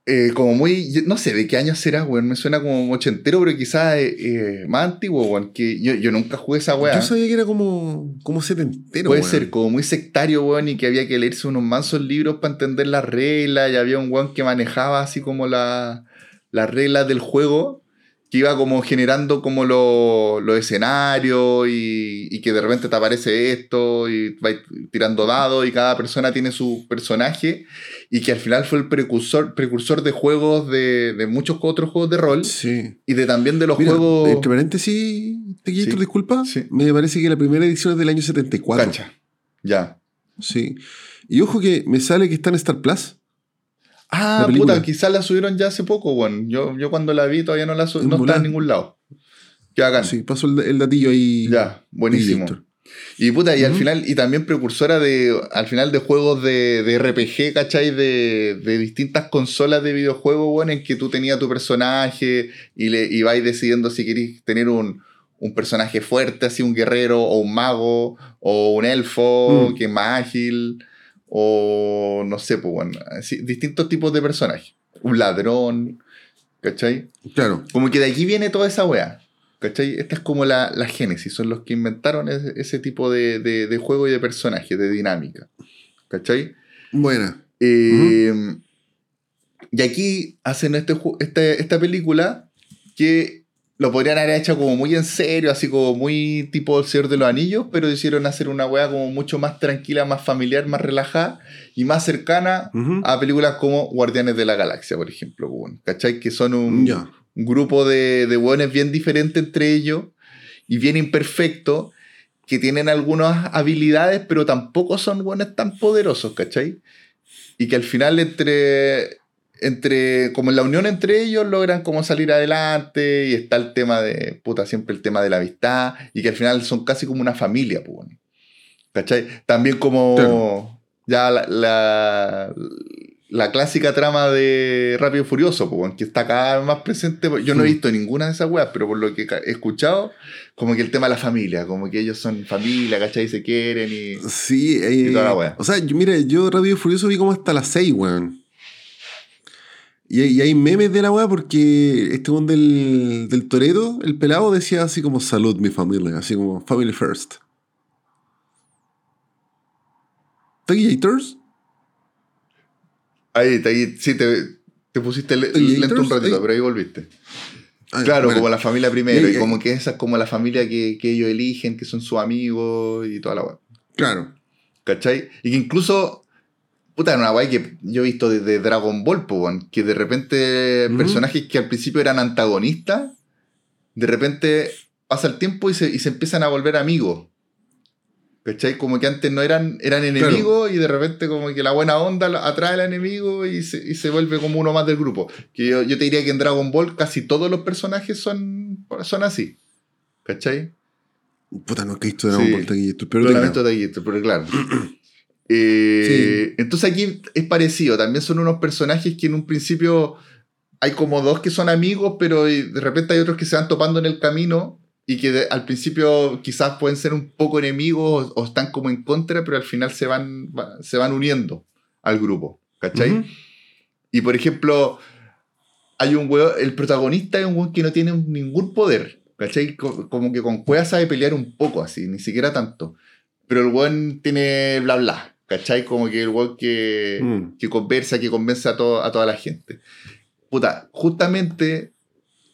eh, como muy. No sé de qué año será, weón. Me suena como ochentero, pero quizás eh, eh, más antiguo, weón. Que yo, yo nunca jugué esa weá. Yo sabía que era como, como setentero, Puede weón. ser como muy sectario, weón, y que había que leerse unos mansos libros para entender las reglas. Y había un weón que manejaba así como la- las reglas del juego, que iba como generando como lo- los escenarios y, y que de repente te aparece esto y va tirando dados y cada persona tiene su personaje. Y que al final fue el precursor, precursor de juegos de, de muchos otros juegos de rol Sí. y de también de los Mira, juegos. entre paréntesis, te Sí. disculpa. Sí. Me parece que la primera edición es del año 74. Cancha. Ya. Sí. Y ojo que me sale que está en Star Plus. Ah, puta, quizás la subieron ya hace poco, bueno. Yo, yo cuando la vi todavía no la En no está en ningún lado. Qué bacán. Sí, pasó el, el datillo ahí. Ya, buenísimo. Y puta, y al final, y también precursora de, al final de juegos de, de RPG, ¿cachai? De, de distintas consolas de videojuegos, bueno, en que tú tenías tu personaje y, le, y vais decidiendo si querés tener un, un personaje fuerte, así un guerrero, o un mago, o un elfo Mm. que es más ágil, o no sé, pues bueno, así, distintos tipos de personajes. Un ladrón, ¿cachai? Claro. Como que de aquí viene toda esa weá. ¿Cachai? Esta es como la, la génesis, son los que inventaron ese, ese tipo de, de- de juego y de personaje, de dinámica. ¿Cachai? Buena. Eh, Y aquí hacen este, este- esta película que lo podrían haber hecho como muy en serio, así como muy tipo El Señor de los Anillos, pero decidieron hacer una weá como mucho más tranquila, más familiar, más relajada y más cercana a películas como Guardianes de la Galaxia, por ejemplo. ¿Cachai? Que son un, grupo de, de hueones bien diferentes entre ellos y bien imperfectos, que tienen algunas habilidades, pero tampoco son hueones tan poderosos, ¿cachai? Y que al final entre, entre, como en la unión entre ellos, logran como salir adelante y está el tema de, puta, siempre el tema de la amistad y que al final son casi como una familia, pues. ¿cachai? También como Claro. ya la, la, la clásica trama de Rápido y Furioso, pues, que está cada vez más presente. Yo no he visto ninguna de esas weas, pero por lo que he escuchado, como que el tema de la familia, como que ellos son familia, ¿cachai? Y se quieren y... Sí, eh, Y toda la wea. O sea, yo, mira, yo Rápido y Furioso vi como hasta las 6, weón. Y, hay- y hay memes de la weá porque este weón del, del Toreto, el pelado, decía así como salud mi familia, así como family first. ¿Taquillators? Ahí, está, ahí, sí, te, te pusiste le- ¿Y lento un ratito, Ahí. pero ahí volviste. Ah, Claro, bueno. como la familia primero, Y- y, y- como que esa es como la familia que, que ellos eligen, que son sus amigos y toda la wea. Claro. ¿Cachai? Y que incluso, puta, una guay que yo he visto desde Dragon Ball, po, que de repente personajes que al principio eran antagonistas, de repente pasa el tiempo y se, y se empiezan a volver amigos. ¿Cachai? Como que antes no eran, eran enemigos y de repente como que la buena onda atrae al enemigo y se, y se vuelve como uno más del grupo. Que yo, yo te diría que en Dragon Ball casi todos los personajes son, son así. ¿Cachai? Puta, no que visto Dragon Sí. Ball Taquillators, pero lamento Aguirre, pero claro. Eh, Entonces aquí es parecido. También son unos personajes que en un principio hay como dos que son amigos, pero de repente hay otros que se van topando en el camino y que de- al principio quizás pueden ser un poco enemigos o, o están como en contra, pero al final se van, va- se van uniendo al grupo. ¿Cachai? Ujú. Y por ejemplo, hay un weón, el protagonista es un weón que no tiene ningún poder. ¿Cachai? Co- Como que con cueva sabe pelear un poco así, ni siquiera tanto. Pero el weón tiene bla bla. ¿Cachai? Como que el weón que, Mm. que conversa, que convence a, to- a toda la gente. Puta, justamente,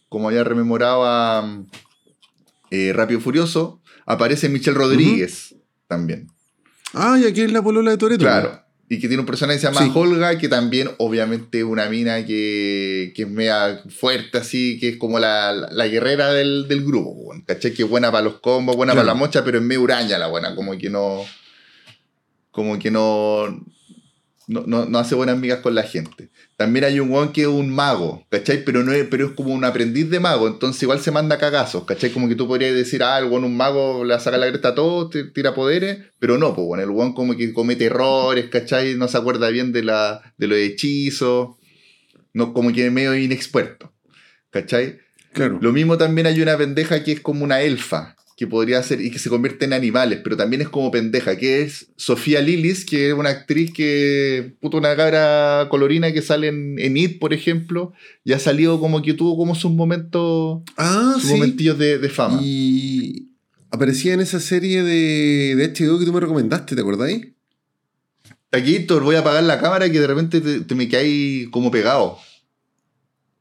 como ya rememoraba eh, Rápido y Furioso, aparece Michelle Rodríguez también. Ah, y aquí es la polola de Toreto. Claro. Y que tiene un personaje que se llama Sí. Holga, que también, obviamente, es una mina que, que es mega fuerte, así, que es como la, la- la guerrera del, del grupo, ¿cachai? Que es buena para los combos, buena Claro. para la mocha, pero es medio uraña la buena, como que no. Como que no. No, no, no hace buenas amigas con la gente. También hay un weón que es un mago, ¿cachai? Pero, no es, pero es como un aprendiz de mago, entonces igual se manda cagazos, ¿cachai? Como que tú podrías decir, ah, el weón un mago le saca la cresta a todo, tira poderes, pero no, pues bueno, el weón como que comete errores, ¿cachai? No se acuerda bien de, la, de los hechizos, no, como que es medio inexperto, ¿cachai? Claro. Lo mismo también hay una pendeja que es como una elfa, que podría ser y que se convierte en animales, pero también es como pendeja, que es Sofía Lillis, que es una actriz que, puta, una cabra colorina que sale en, en It, por ejemplo, y ha salido como que tuvo como sus momentos, Ah, sus sí. momentillos de, de fama. Y aparecía en esa serie de, de HBO que tú me recomendaste, ¿te acordáis? Aquí, Héctor, voy a apagar la cámara que de repente te, te me caí como pegado.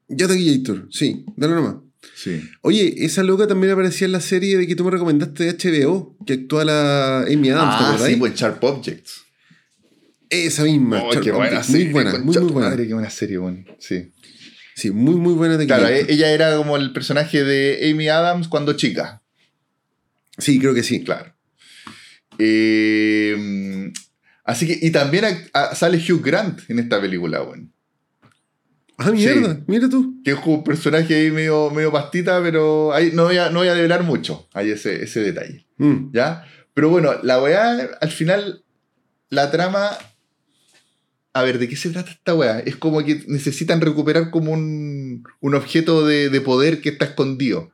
Ya Taquillator, sí, dale nomás. Sí. Oye, esa loca también aparecía en la serie de que tú me recomendaste de HBO, que actúa la Amy Adams, ¿te Ah, acordáis? sí, pues Sharp Objects. Esa misma. Oh, Sharp qué buena Objects, serie. Muy buena, muy, muy buena. Madre, qué buena serie, bueno. Sí. Sí, muy, muy buena Claro, Taquillator. e- ella era como el personaje de Amy Adams cuando chica. Sí, creo que sí. Claro. Eh, así que, y también a- a- sale Hugh Grant en esta película, bueno. Ah, mierda, mira tú. Que es un personaje ahí medio, medio pastita, pero ahí no voy a, no voy a develar mucho. Hay ese, ese detalle. Mm. ¿Ya? Pero bueno, la weá, al final, la trama. A ver, ¿de qué se trata esta weá? Es como que necesitan recuperar como un, un objeto de, de poder que está escondido.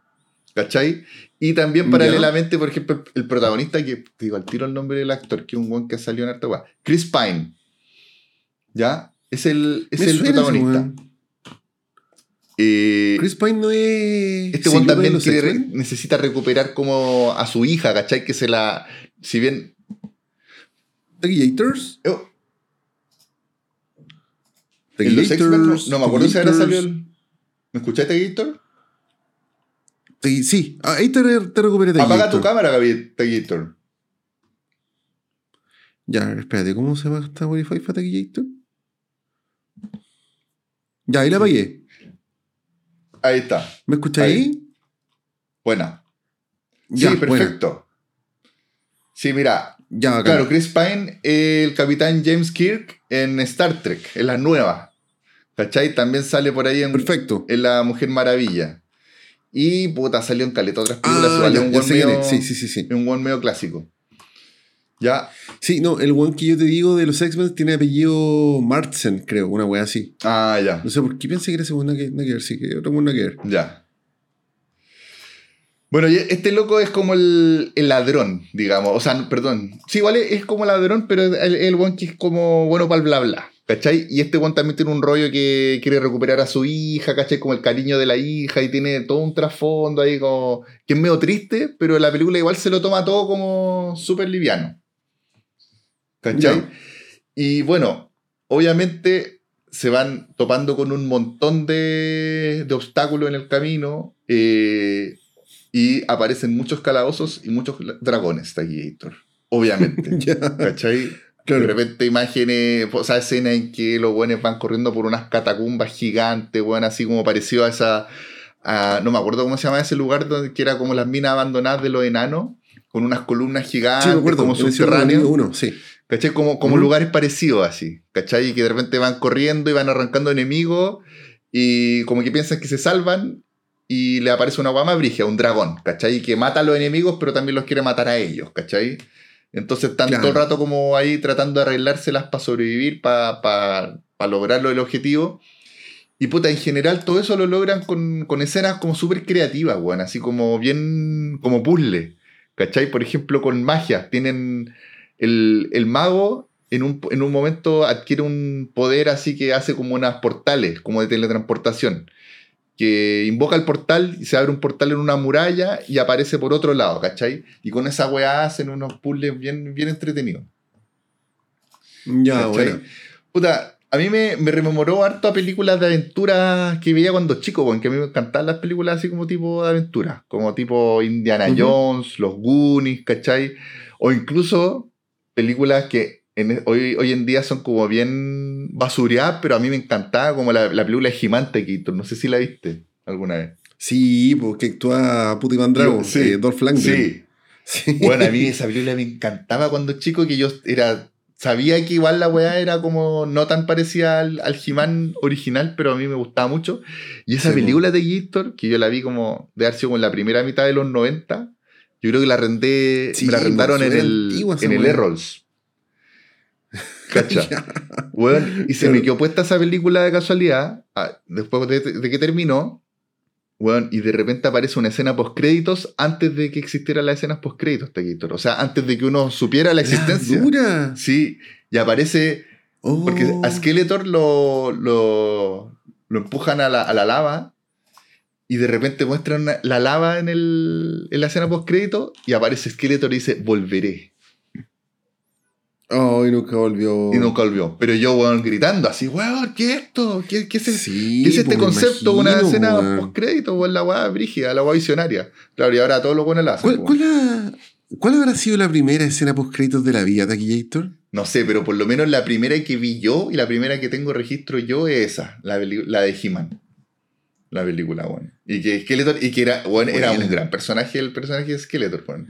¿cachai? Y también paralelamente, por ejemplo, el protagonista, que te digo al tiro el nombre del actor, que es un buen que salió en arte Chris Pine. ¿Ya? Es el, es el protagonista. Eh, Chris Pine no es. Este one también necesita recuperar como a su hija, ¿cachai? Que se la. Si bien. ¿Tagliators? Oh. no, me acuerdo si ahora salió el. ¿Me escuchaste, Gator? Sí, ah, ahí te, te recuperé Apaga tu cámara, Gator. Ya, espérate, ¿cómo se va esta Wi-Fi para Ya, ahí la apagué. Ahí está. ¿Me escuchas ahí? Buena. sí, perfecto. Sí, mira. Ya, claro, Chris Pine, el capitán James Kirk en Star Trek, en la nueva. ¿Cachai? También sale por ahí en, Perfecto. en La Mujer Maravilla. Y puta, salió en caleta otras películas. Ah, un buen medio, sí, sí, sí, sí. Un buen medio clásico. Ya. Sí, no, el one que yo te digo de los X-Men tiene apellido Martsen, creo, una wea así. Ah, ya. No sé por qué pensé que era segunda que ver, sí, que otro una que ver. Ya. Bueno, este loco es como el, ladrón, digamos. O sea, perdón. Sí, igual es, como ladrón, pero el, el one que es como bueno para el bla bla. ¿Cachai? Y este one también tiene un rollo que quiere recuperar a su hija, ¿cachai? Como el cariño de la hija y tiene todo un trasfondo ahí como... que es medio triste, pero la película igual se lo toma todo como súper liviano. ¿Cachai? Y bueno, obviamente se van topando con un montón de, de obstáculos en el camino eh, y aparecen muchos calabozos y muchos dragones. Obviamente. ¿Cachai? De repente imágenes, o sea, escenas en que los buenos van corriendo por unas catacumbas gigantes, bueno, así como parecido a esa... no me acuerdo cómo se llama ese lugar donde que era como las minas abandonadas de los enanos, con unas columnas gigantes, sí, como subterráneos. Uno, sí. ¿Cachai? Como, como lugares parecidos así, ¿cachai? Y que de repente van corriendo y van arrancando enemigos y como que piensan que se salvan y le aparece una guama brigia, un dragón, ¿cachai? Que mata a los enemigos pero también los quiere matar a ellos, ¿cachai? Entonces están todo el rato como ahí tratando de arreglárselas para sobrevivir, para pa, lograrlo el objetivo. Y puta, en general todo eso lo logran con, con escenas como súper creativas, weón, así como bien, como puzzle, ¿cachai? Por ejemplo, con magia, tienen el, mago en un, en un, momento adquiere un poder así que hace como unas portales, como de teletransportación. Que invoca el portal y se abre un portal en una muralla y aparece por otro lado, ¿cachai? Y con esa weá hacen unos puzzles bien, bien entretenidos. Ya, bueno. Puta, a mí me, me, rememoró harto a películas de aventura que veía cuando chico, porque a mí me encantaban las películas así como tipo de aventura, como tipo Indiana Jones, Los Goonies, ¿cachai? O incluso películas que en, hoy, hoy en día son como bien basureadas, pero a mí me encantaba como la, la película de Gimante Quito. No sé si la viste alguna vez. Sí, porque actúa Puti Drago, sí, eh, Dolph Sí. sí. Bueno, a mí esa película me encantaba cuando chico, que yo era sabía que igual la weá era como no tan parecida al, al He-Man original, pero a mí me gustaba mucho. Y esa película de Gictor, que yo la vi como de haber sido como en la primera mitad de los 90, yo creo que la rendé, me la arrendaron en el, en el Errols. ¿Cacha? bueno, y se me quedó puesta esa película de casualidad, ah, después de, que terminó, bueno, y de repente aparece una escena post créditos antes de que existieran las escenas post créditos, O sea, antes de que uno supiera la existencia. Dura. Sí, y aparece. Porque a oh. Skeletor lo, lo, lo empujan a la, a la lava y de repente muestran la lava en, el, en la escena post-crédito y aparece Skeletor y dice, volveré. Oh, y nunca volvió. Y nunca volvió. Pero yo, weón, gritando así, weón, ¿qué es esto? ¿Qué, qué es, ¿qué es este concepto de una escena post-crédito? Weón, la weá brígida, la weá visionaria. Claro, y ahora todo lo bueno la. ¿Cuál, ¿Cuál, habrá sido la primera escena post-créditos de la vida, Taquillator? No sé, pero por lo menos la primera que vi yo y la primera que tengo registro yo es esa, la, la de He-Man la película, bueno. Y que Skeletor, y que era, bueno, era un gran personaje, el personaje de Skeletor, bueno.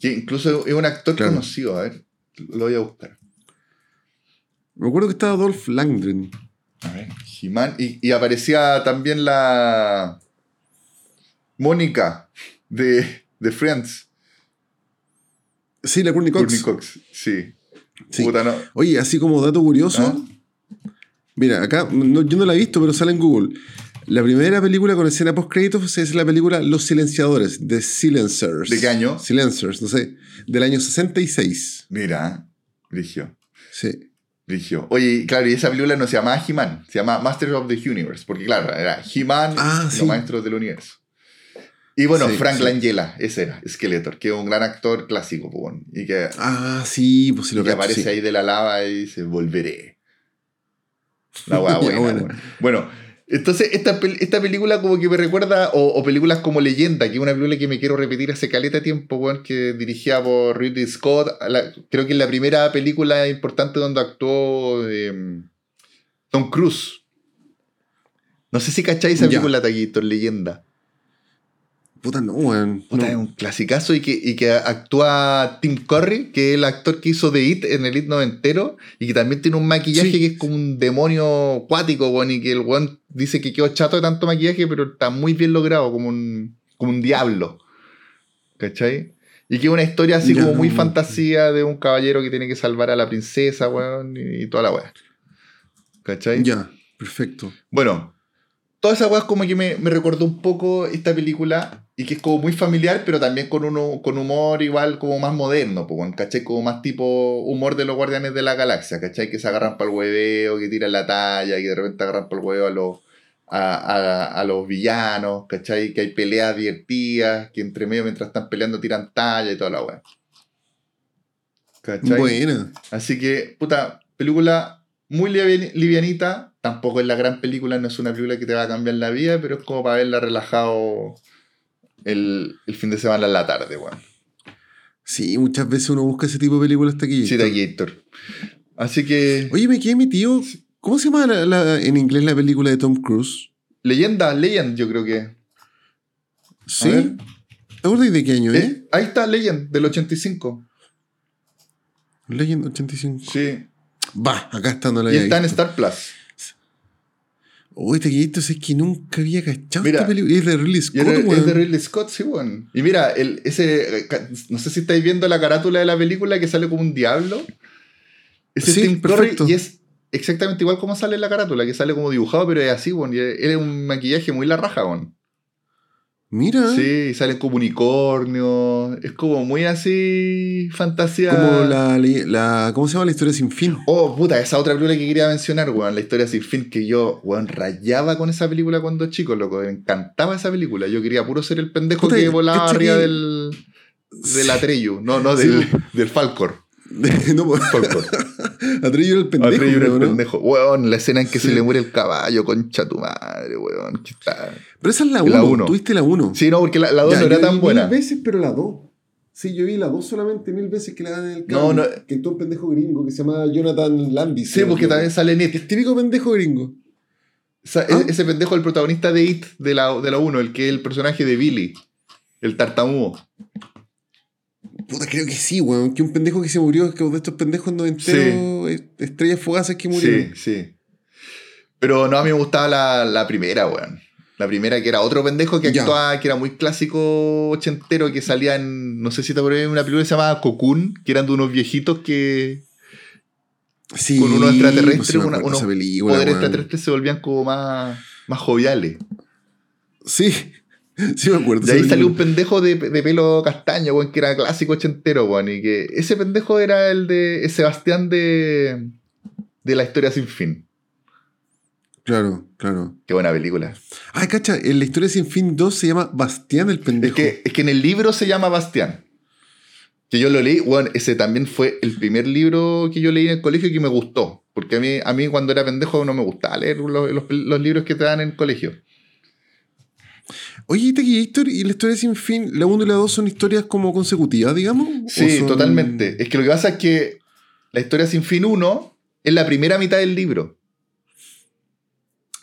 Que incluso es un actor conocido, a ver, lo voy a buscar. Me acuerdo que estaba Dolph Langren. A ver, He-Man, y, aparecía también la Mónica de, de Friends. Sí, la Courtney Cox. Courtney Cox, sí. Oye, así como dato curioso, ¿Ah? Mira, acá yo no la he visto, pero sale en Google. La primera película con escena post créditos es la película Los Silenciadores, The Silencers. ¿De qué año? Silencers, no sé. Del año 66. Mira, Rigio. Sí. Rigio. Oye, claro, y esa película no se llamaba He-Man, se llama Masters of the Universe, porque claro, era He-Man, Ah, los sí. maestros del universo. Y bueno, Sí, Frank sí. Langella, ese era, Skeletor, que es un gran actor clásico, pues, y que, Ah, sí, pues si lo que aparece ahí de la lava y dice, volveré. La hueá buena, bueno. bueno. bueno, entonces esta, esta película como que me recuerda, o, o películas como Leyenda, que es una película que me quiero repetir hace caleta tiempo, weón, que dirigida por Ridley Scott. La- creo que es la primera película importante donde actuó eh, Tom Cruise. No sé si cacháis esa película, Taquito, Leyenda. Puta, no, weón. Puta, no. es un clasicazo y que, y que actúa Tim Curry, que es el actor que hizo The It en el It noventero, y que también tiene un maquillaje Sí. que es como un demonio acuático, weón, y que el weón dice que quedó chato de tanto maquillaje, pero está muy bien logrado, como un, como un diablo. ¿Cachai? Y que es una historia así Ya, como muy no. fantasía de un caballero que tiene que salvar a la princesa, weón, y, y toda la weá. ¿Cachai? Ya, perfecto. Bueno, toda esa weá es como que me, me recordó un poco esta película y que es como muy familiar, pero también con, uno, con humor igual como más moderno, pues, ¿cachai? Como más tipo humor de los Guardianes de la Galaxia, ¿cachai? Que se agarran para el hueveo, que tiran la talla, que de repente agarran para el hueveo a los, a, a- a los villanos, ¿cachai? Que hay peleas divertidas, que entre medio mientras están peleando tiran talla y toda la weá. ¿Cachai? Buena. Así que, puta, película muy livi- livianita. Tampoco es la gran película, no es una película que te va a cambiar la vida, pero es como para verla relajado el, el fin de semana en la tarde, weón. Sí, muchas veces uno busca ese tipo de películas hasta aquí. Sí, Héctor. Así que, Oye, me quedé mi tío. ¿Cómo se llama la- la- en inglés la película de Tom Cruise? leyenda, Legend, yo creo que. ¿Sí? ¿Te acuerdas de qué año, eh? Eh, ahí está, Legend, del 85. Legend 85. Sí. Va, acá está, no la Y está en. Star Plus. Oye, Taquillito, es que nunca había cachado Mira, esta película. Es de Ridley Y Scott, es es de Ridley Scott, sí, weón. Y mira, el, ese, eh, no sé si estáis viendo la carátula de la película que sale como un diablo. Ese Sí, Curry perfecto. y es exactamente igual como sale en la carátula, que sale como dibujado, pero es así, weón. Y él es un maquillaje muy la raja, weón. Mira. Sí, salen como unicornios. Es como muy así fantasía. Como la, la. ¿Cómo se llama la historia sin fin? Oh, puta, esa otra película que quería mencionar, weón, la historia sin fin, que yo, weón, rayaba con esa película cuando chico, loco, me encantaba esa película. Yo quería puro ser el pendejo Puta, que volaba arriba que- del, del Atreyu, no, no, Sí, del, del Falcor. no, pues. Atreyu era el pendejo. Atreyu era el ¿no? pendejo. Weón, la escena en que Sí. se le muere el caballo, concha tu madre, weón. que está- Pero esa es la La 1. uno. Tuviste la 1. Sí, no, porque la 2 no era tan buena. Mil veces, pero la 2. Sí, yo vi la 2 solamente mil veces que la dan en el No, cable. no. Que todo un pendejo gringo que se llama Jonathan Landis. Sí, porque también sale Net. Es típico pendejo gringo. Esa- ¿Ah? Ese pendejo el protagonista de It, de la 1, de la el que es el personaje de Billy, el tartamudo. Puta, creo que sí, weón. Que un pendejo que se murió, que de estos pendejos noventeros, est- estrellas fugaces que Sí, murieron. sí. Pero no, a mí me gustaba la, la primera, weón. La primera que era otro pendejo que Ya. actuaba, que era muy clásico ochentero, que salía en, no sé si te acuerdas, una película que se llamaba Cocoon, que eran de unos viejitos que Sí, con unos extraterrestres, sí una- unos película, poderes weón. extraterrestres se volvían como más, más joviales. Sí, sí me acuerdo. Y esa ahí salió un pendejo de, de pelo castaño, weón, que era clásico ochentero, weón. Y que ese pendejo era el de Sebastián de, de La historia sin fin. Claro, claro. Qué buena película. Ah, cacha, en la historia sin fin 2 se llama Bastián el Es pendejo. que, es que en el libro se llama Bastián. Que yo lo leí, bueno, ese también fue el primer libro que yo leí en el colegio y que me gustó. Porque a mí, a mí cuando era pendejo no me gustaba leer los, los- los libros que te dan en el colegio. Oye, Taquillator, ¿y la historia sin fin, la 1 y la 2 son historias como consecutivas, digamos? ¿O Sí, son- totalmente. Es que lo que pasa es que la historia sin fin 1 es la primera mitad del libro.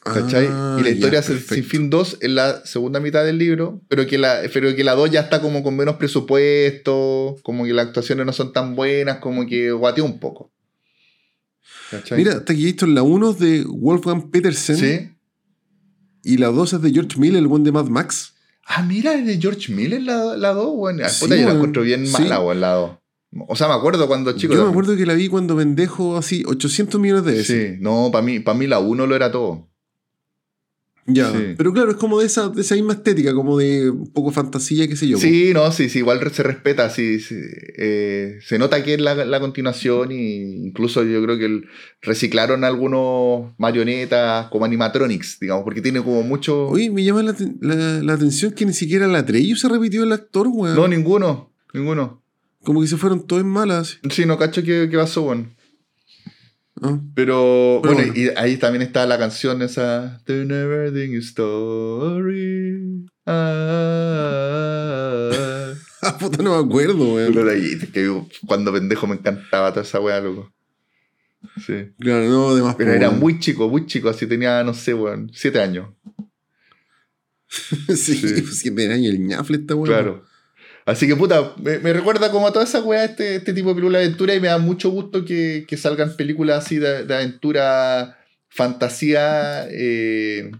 ¿Cachai? Ah, y la ya, historia sin perfecto. fin 2 es la segunda mitad del libro, pero que la, pero que la 2 ya está como con menos presupuesto, como que las actuaciones no son tan buenas, como que guateó un poco. ¿Cachai? Mira, Taquillator, la 1 es de Wolfgang Petersen ¿Sí? Y la 2 es de George Miller, el buen de Mad Max. Ah, mira, es de George Miller la, la 2, bueno. Sí, Puta, yo la weón. encuentro bien Sí. mala, weón, la 2. O sea, me acuerdo cuando chico. Yo me acuerdo que la vi cuando pendejo así 800 millones de veces. Sí, no, para mí, para mí la 1 lo era todo. Ya, pero claro, es como de esa, de esa misma estética, como de un poco fantasía, qué sé yo. Sí, no, sí, sí, igual se respeta, sí, eh, se nota que es la, la, continuación y incluso yo creo que reciclaron algunos marionetas como animatronics, digamos, porque tiene como mucho... Oye, me llama la, la, atención que ni siquiera la Treyu se repitió el actor, weón. No, ninguno, ninguno. Como que se fueron todos malas. Sí, no cacho qué, qué pasó, weón. Pero, bueno, y ahí también está la canción esa. The Never Story. Ah, ah, puta, no me acuerdo, weón. que cuando pendejo me encantaba toda esa weá, loco. Sí. Claro, no, además. Pero era muy chico, muy chico, así tenía, no sé, weón, siete años. sí, sí. siete años, el ñafle está weón. Claro. Así que puta, me, recuerda como a toda esa weá este, este tipo de película de aventura y me da mucho gusto que, salgan películas así de, aventura, fantasía, eh,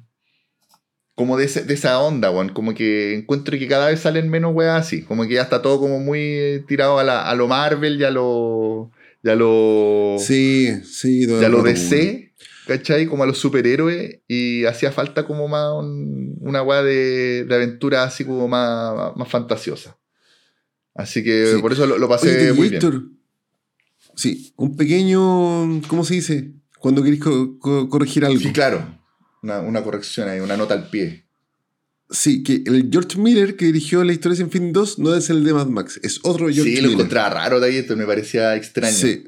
como de, esa onda, weón. Como que encuentro que cada vez salen menos weas así. Como que ya está todo como muy tirado a, lo Marvel y a lo. Ya lo. Sí, sí, Ya lo DC. ¿Cachai? Como a los superhéroes. Y hacía falta como más una weá de, aventura así como más, más fantasiosa. Así que por eso lo, pasé muy bien. Sí, un pequeño, ¿cómo se dice? Cuando querés corregir algo. Sí, claro. Una, corrección ahí, una nota al pie. Sí, que el George Miller que dirigió La historia sin fin 2 no es el de Mad Max, es otro George Miller. Sí, lo encontraba raro de ahí, esto me parecía extraño. Sí.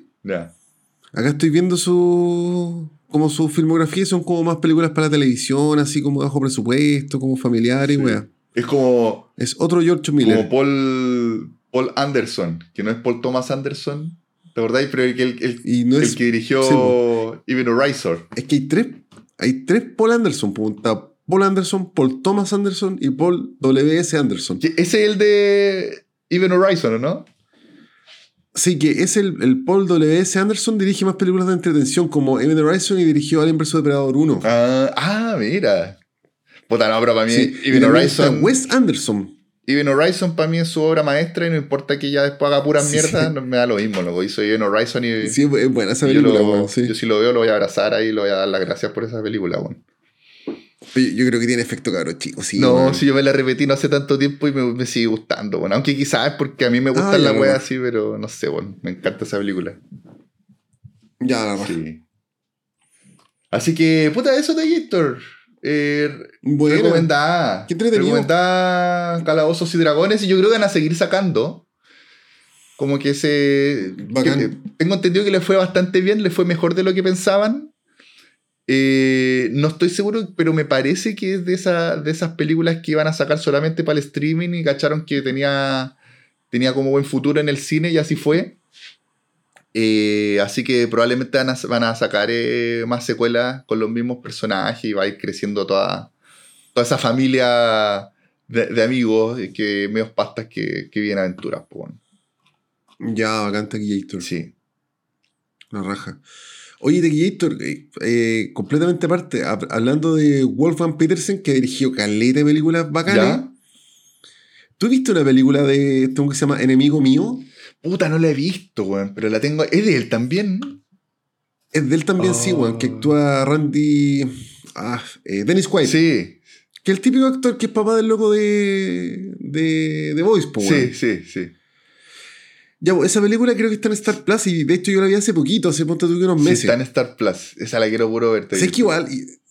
Acá estoy viendo su. como su filmografía, son como más películas para la televisión, así como bajo presupuesto, como familiares, sí. Es como. Es otro George Miller. Como Paul, Paul Anderson, que no es Paul Thomas Anderson. ¿Te acordáis? Pero el, el, el, el que dirigió Even Horizon. Es que hay tres, hay tres Paul Anderson. Punta. Paul Anderson, Paul Thomas Anderson y Paul W.S. Anderson. Ese es el de Even Horizon, ¿no? Sí, que es el, el Paul W.S. Anderson, dirige más películas de entretención como Even Horizon y dirigió Alien vs. Depredador 1. Ah, ah, mira. Puta, no, pero para mí, Even Horizon. Wes Anderson. Even Horizon para mí es su obra maestra y no importa que ya después haga pura mierda, no me da lo mismo. Lo hizo Even Horizon y. Sí, es buena esa película, yo, yo si lo veo, lo voy a abrazar ahí y lo voy a dar las gracias por esa película, bueno. Yo creo que tiene efecto caro, chico. Sí, no, si yo me la repetí no hace tanto tiempo y me, sigue gustando, bueno. Aunque quizás es porque a mí me gustan ah, las weas así, pero no sé, bueno. Me encanta esa película. Ya, la sí. Así que, puta, eso de Gator. Eh, recomendada. Qué. Recomendada Calabozos y Dragones. Y yo creo que van a seguir sacando. Como que se. tengo entendido que le fue bastante bien, le fue mejor de lo que pensaban. Eh, no estoy seguro, pero me parece que es de, esa, de esas películas que iban a sacar solamente para el streaming y cacharon que tenía, tenía como buen futuro en el cine y así fue. Eh, así que probablemente van a, sacar eh, más secuelas con los mismos personajes y va a ir creciendo toda, toda esa familia de, amigos, que medios pastas que, que vienen aventuras. Pues, Ya, bacán Tequillator. Sí. La raja. Oye, Tequillator, eh, completamente aparte, hablando de Wolfgang Petersen, que dirigió caleta de películas bacanas. ¿Tú viste una película de esto que se llama Enemigo Mío? Puta, no la he visto, weón, pero la tengo. ¿Es de él también? Es de él también, sí, weón, que actúa Randy. Ah, eh, Dennis Quaid. Sí. Que es el típico actor que es papá del loco de. de. de Voice, weón. Sí, sí, sí. Ya, esa película creo que está en Star Plus y de hecho yo la vi hace poquito, hace punto de unos meses. Sí, está en Star Plus. Esa la quiero puro verte. es que igual,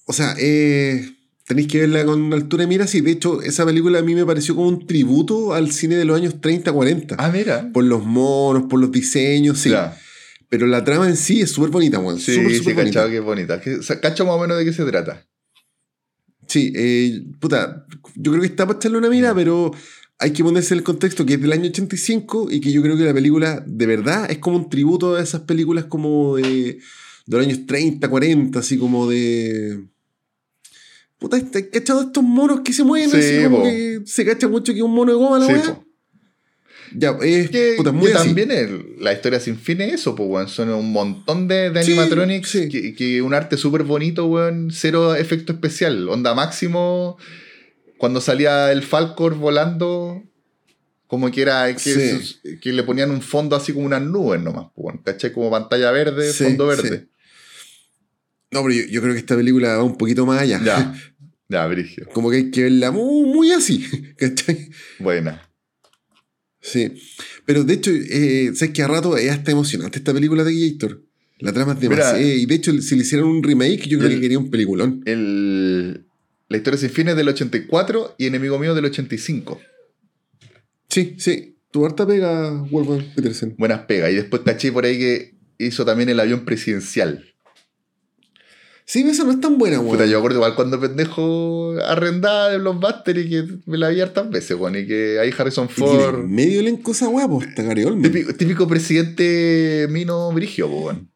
o sea, eh Tenéis que verla con altura de miras y de hecho esa película a mí me pareció como un tributo al cine de los años 30-40. Ah, mira. Por los monos, por los diseños, sí. Pero la trama en sí es súper bonita, weón. Sí, super, sí, cachado que es bonita. Cacho más o menos de qué se trata. Sí, eh, puta, yo creo que está para echarle una mira, pero hay que ponerse el contexto que es del año 85 y que yo creo que la película de verdad es como un tributo a esas películas como de, de los años 30, 40, así como de Puta, ¿te cachado estos monos que se mueven así como que se cacha mucho que un mono de goma la sí, Ya, es que, puta, muy también la historia sin fin es eso, pues, weón. Son un montón de, animatronics que, que, un arte súper bonito, weón. Cero efecto especial. Onda máximo. Cuando salía el Falcor volando, como que era que, que, le ponían un fondo así como unas nubes nomás, pues, ¿cachai? Como pantalla verde, fondo verde. No, pero yo, creo que esta película va un poquito más allá. Ya, Brigio. Como que hay que verla muy, muy así. ¿Cachai? Buena. Sí. Pero de hecho, eh, ¿sabes que a rato es hasta emocionante esta película de Gator? La trama es demasiado. Eh, y de hecho, si le hicieran un remake, yo creo el- que quería un peliculón. El, la historia sin fin es del 84 y Enemigo Mío del 85. Sí, sí. Tu harta pega, Wolfgang Petersen. Buenas pegas. Y después caché por ahí que hizo también el avión presidencial. Sí, pero esa no es tan buena, weón. Puta, yo acuerdo igual cuando pendejo arrendaba en los Buster y que me la vi hartas veces, weón. Y que ahí Harrison Y Ford. medio elenco esa weá, pues. Típico, típico presidente Mino Brigio, weón.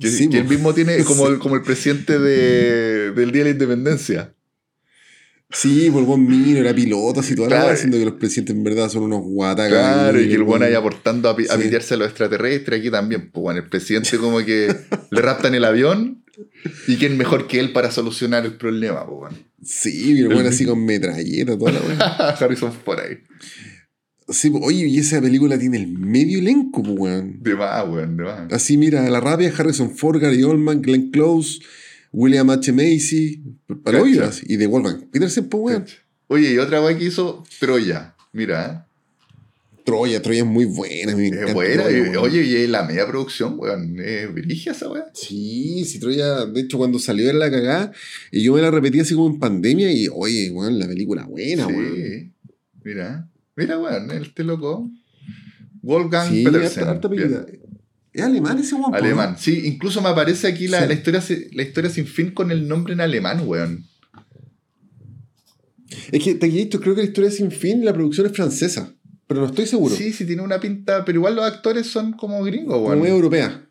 Que, Sí, que él mismo tiene como, Sí. el, como el presidente de, del Día de la Independencia. Sí, por buen mino, era piloto, así toda la Claro. weá, siendo que los presidentes en verdad son unos guatacas. Claro, y que el buen ahí aportando a, a pitearse a los extraterrestres aquí también. Pues bueno, el presidente como que le raptan el avión y quién mejor que él para solucionar el problema, pues bueno. Sí, pero bueno, así con metralleta, toda la weá. Harrison Ford ahí. Sí, oye, y esa película tiene el medio elenco, weón. De más, weón, de más. Así, mira, la rabia, Harrison Ford, Gary Oldman, Glenn Close, William H. Macy, para y de Wolfgang Petersen, pues, weón. Oye, y otra weá que hizo Troya. Mira, Troya, Troya es muy buena, me encanta es buena. Troya, weón. oye, y la media producción, weón. Es brigia esa weá. Sí, sí, Troya, de hecho, cuando salió era la cagada, y yo me la repetí así como en pandemia, y oye, weón, la película buena, weón. sí. Mira, mira, weón, este loco. Wolfgang Sí, Petersen. harta, harta. Es alemán ese weón. Alemán. Sí, incluso me aparece aquí la, Sí. la historia, la historia sin fin con el nombre en alemán, weón. Es que Taquillito, creo que la historia sin fin, la producción es francesa, pero no estoy seguro. Sí, sí, tiene una pinta, pero igual los actores son como gringos, como weón. medio europea.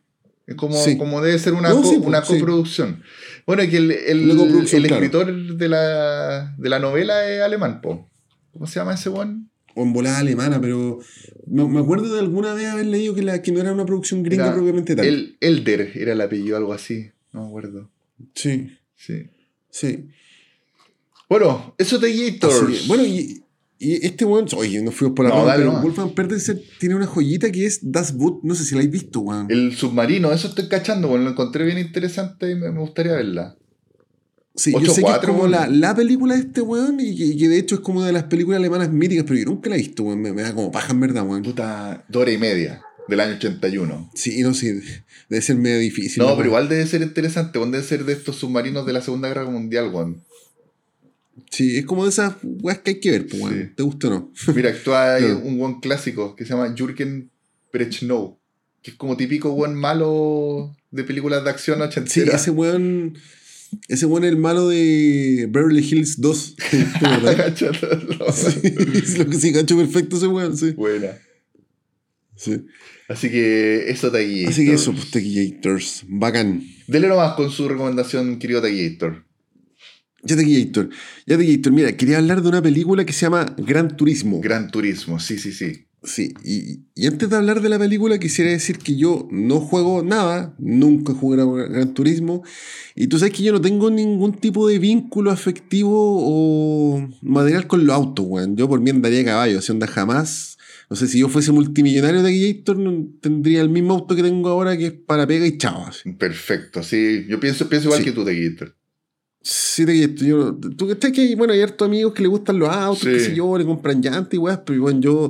Es como, Sí. como debe ser una, No, co- sí, pues, una sí. coproducción. Bueno, que el, el, el claro. escritor de la, de la novela es alemán, po. ¿Cómo se llama ese weón? O en volada alemana, pero me, me acuerdo de alguna vez haber leído que, la, que no era una producción gringa Era propiamente tal. El Elder era el apellido, algo así. No me acuerdo. Sí, Sí. sí. Bueno, eso te Gators. bueno, y, y este weón, oye, nos fuimos por la No, dale pero. Wolfgang tiene una joyita que es Das Boot, no sé si la habéis visto, weón. El submarino, eso estoy cachando, bueno, lo encontré bien interesante y me, gustaría verla. Sí, yo 8-4, sé que es como weón. la, la película de este weón y que, de hecho es como de las películas alemanas míticas, pero yo nunca la he visto, weón. Me, me da como paja en verdad, weón. Puta, dos horas y media del año 81. Sí, no sé, debe ser medio difícil. No, pero weón. igual debe ser interesante, weón, debe ser de estos submarinos de la Segunda Guerra Mundial, weón. Sí, es como de esas weas que hay que ver, pues. Sí. ¿Te gusta o no? Mira, actúa Claro. un buen clásico que se llama Jürgen Brechnow, que es como típico buen malo de películas de acción Sí, ochenteras. ese weón. Ese weón es el malo de Beverly Hills 2. ¿Te acordás? sí, es lo que sí, cacho perfecto ese weón, sí. Buena. sí. Así que eso Taquillator. Así que eso, pues Taquillators. Bacán. Dele nomás con su recomendación, querido Taquillator. Ya Taquillator. Ya Taquillator. Mira, quería hablar de una película que se llama Gran Turismo. Gran Turismo, sí, sí, sí. Sí, y, y antes de hablar de la película, quisiera decir que yo no juego nada, nunca jugué a Gran Turismo, y tú sabes que yo no tengo ningún tipo de vínculo afectivo o material con los autos, weón. Yo por mí andaría a caballo, así onda jamás. No sé, si yo fuese multimillonario de Gator, tendría el mismo auto que tengo ahora, que es para pega y chavas. Perfecto, sí. Yo pienso, pienso igual Sí. que tú, Taquillator. Sí, Gator, yo, tú que que hay, bueno, hay hartos amigos que le gustan los autos, Sí. qué sé yo, le compran llantas y weas, pero bueno, yo,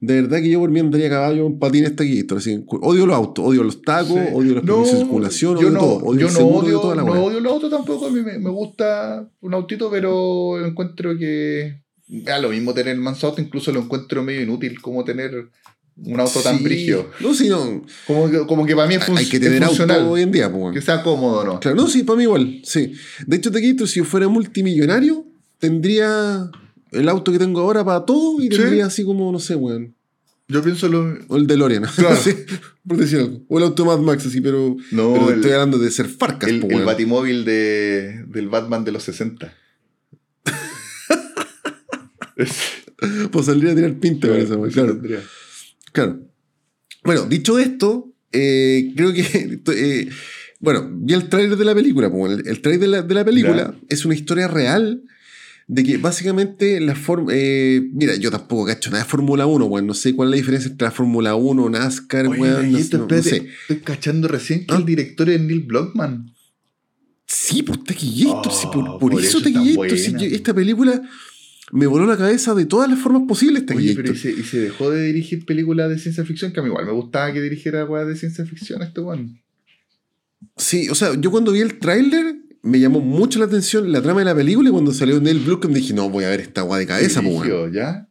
de verdad que yo por mí andaría a caballo en patines hasta Gator. Así, odio los autos, odio los tacos, Sí. odio permisos de circulación, odio no, todo, odio yo el no seguro, odio, toda la no odio los autos tampoco. A mí me, me gusta un autito, pero encuentro que. A lo mismo tener manso auto, incluso lo encuentro medio inútil como tener un auto tan brigio. No, sí, no. Como que, como que para mí es, Hay que tener auto hoy en día, pues. Que sea cómodo, ¿no? Claro, no, sí, para mí igual, sí. De hecho, te quito, si yo fuera multimillonario, tendría el auto que tengo ahora para todo y Sí. tendría así como, no sé, weón. Yo pienso lo. O el DeLorean, Claro. sí, por decir algo. O el auto Mad Max, así, pero, No, pero el- estoy hablando de ser farcas, El, po, el batimóvil de, del Batman de los 60. Es- Pues saldría a tirar pinta con eso, claro. tendría. Claro. Bueno, dicho esto, eh, creo que. eh, bueno, vi el tráiler de la película. pues, El, el tráiler de la, de la película es una historia real de que básicamente la forma. mira, yo tampoco cacho nada de Fórmula 1, weón. No sé cuál es la diferencia entre la Fórmula 1, NASCAR, weón. No, no- sé. Estoy cachando recién que ¿Ah? el director es Neil Blockman. Sí, por Taquillator, sí, por, Oh, por por eso eso Taquillator. sí, esta película me voló la cabeza de todas las formas posibles, Oye, Taquillator. pero y se, y se dejó de dirigir películas de ciencia ficción, que a mí igual me gustaba que dirigiera weas de ciencia ficción este weón. Sí, o sea, yo cuando vi el tráiler me llamó mucho la atención la trama de la película y cuando salió Neil Blomkamp dije, no, voy a ver esta guay de cabeza, pues, ¿ya?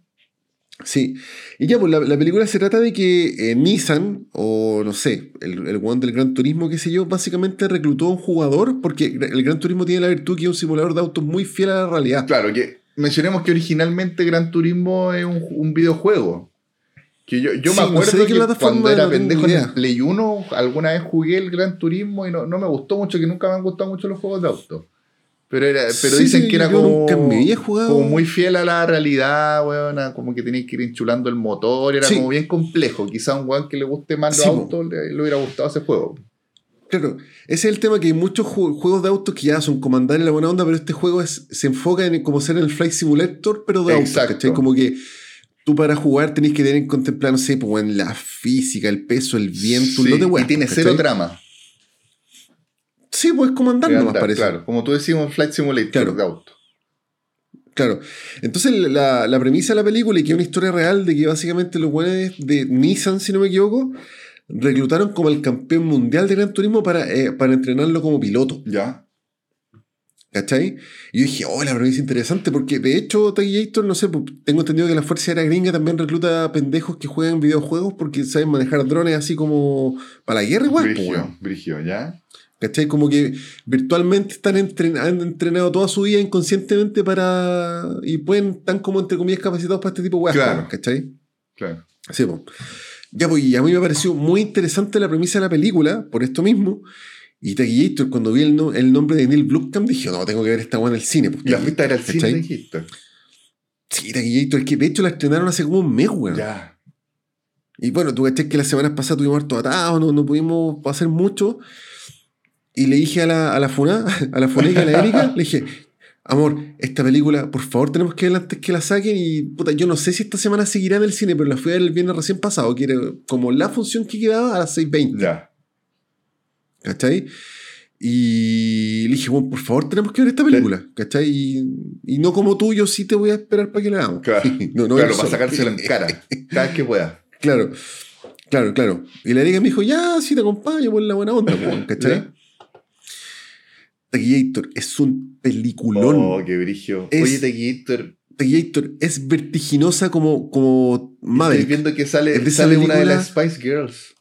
Sí. Y ya, pues la, la película se trata de que eh, Nissan, o no sé, el, el del Gran Turismo, qué sé yo, básicamente reclutó a un jugador porque el Gran Turismo tiene la virtud que es un simulador de autos muy fiel a la realidad. Claro, que mencionemos que originalmente Gran Turismo es un, un videojuego. Que yo, yo Sí, me no acuerdo sé que cuando era pendejo en el Play 1, alguna vez jugué el Gran Turismo y no, no me gustó mucho, que nunca me han gustado mucho los juegos de auto. Pero, era, pero Sí, dicen que era como, muy fiel a la realidad, weón, como que tenías que ir enchulando el motor, era Sí. como bien complejo. Quizá a un weón que le guste más los autos le, le hubiera gustado ese juego. Claro, ese es el tema que hay muchos ju- juegos de autos que ya son comandar en la buena onda, pero este juego es, se enfoca en como ser el Flight Simulator, pero de autos. ¿cachai? Como que tú para jugar tenés que tener en contemplar, no sé, pues, en la física, el peso, el viento, Sí, lo de y tiene cero trama. Sí, Que nomás, andar, parece. Claro, como tú un Flight Simulator Claro. de auto. Claro. Entonces, la, la premisa de la película, y que es una historia real, de que básicamente los buenos de Nissan, si no me equivoco, reclutaron como el campeón mundial de Gran Turismo para, eh, para entrenarlo como piloto. Ya. ¿Cachai? Y yo dije, oh, la premisa interesante, porque de hecho, Taquillator, no sé, pues, tengo entendido que la Fuerza Aérea Gringa también recluta pendejos que juegan videojuegos porque saben manejar drones así como para la guerra igual, pues, Brigio. Brigio, ¿ya? ¿Cachai? Como que virtualmente están entren- han entrenado toda su vida inconscientemente para. y pueden, están como entre comillas capacitados para este tipo de weas, Claro. po, ¿cachai? Claro. Sí, po. Ya, pues, y a mí me pareció muy interesante la premisa de la película, por esto mismo. Y Taquillator, cuando vi el, no- el nombre de Neil Blomkamp, dije, no, tengo que ver esta weá en el cine. pues, la fuiste a ver al cine, ¿cachai? dijiste. Sí, Taquillator, es que de hecho la estrenaron hace como un mes, weón. Ya. Y bueno, tú cachai que las semanas pasadas tuvimos harto atados, no, no pudimos hacer mucho. Y le dije a la, a la Funa, a la Funeca, a la Erika, le dije, amor, esta película, por favor, tenemos que verla antes que la saquen. Y puta, yo no sé si esta semana seguirá en el cine, pero la fui a ver el viernes recién pasado, que era como la función que quedaba a las 6.20. Ya. ¿Cachai? Y le dije, bueno, por favor, tenemos que ver esta película, ¿cachai? Y, y no como tú, yo sí te voy a esperar para que la hagamos. Claro, no, no claro para solo. sacárselo en cara. Cada vez que pueda. Claro, claro, claro. Y la Erika me dijo, ya, sí te acompaño por la buena onda, po, ¿cachai? Taquillator es un peliculón. Oh, qué brigio. Es- Oye, Taquillator, Taquillator es vertiginosa como, como estoy Maverick. viendo que sale, Es de sale una de las Spice Girls.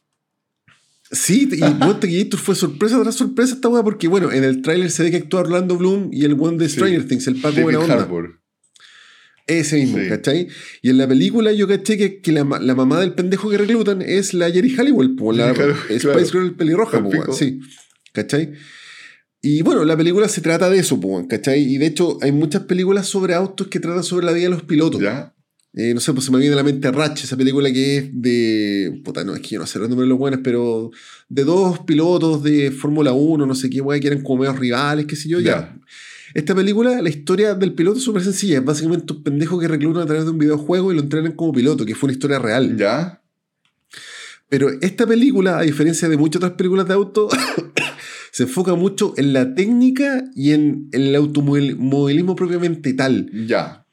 Sí, y bueno, Taquillator fue sorpresa tras sorpresa esta weá, porque bueno, en el tráiler se ve que actúa Orlando Bloom y el one de Sí. Stranger Things, el Paco buena onda. Harbour. Ese mismo, Sí. ¿cachai? Y en la película yo caché que, que la, la mamá del pendejo que reclutan es la Jerry Halliwell, po, la Claro, Spice claro. Girl pelirroja, po, sí. ¿Cachai? Y bueno, la película se trata de eso, ¿cachai? Y de hecho hay muchas películas sobre autos que tratan sobre la vida de los pilotos. ¿Ya? Eh, no sé, pues se me viene a la mente Ratch, esa película que es de. Puta, no, es que yo no sé los nombres de los buenos, pero de dos pilotos de Fórmula 1, no sé qué, weá, que eran como medios rivales, qué sé yo, ya. Ya. Esta película, la historia del piloto es súper sencilla. Es básicamente un pendejo que reclutan a través de un videojuego y lo entrenan como piloto, que fue una historia real. ¿Ya? Pero esta película, a diferencia de muchas otras películas de auto, se enfoca mucho en la técnica y en, en el automovilismo propiamente tal. Ya.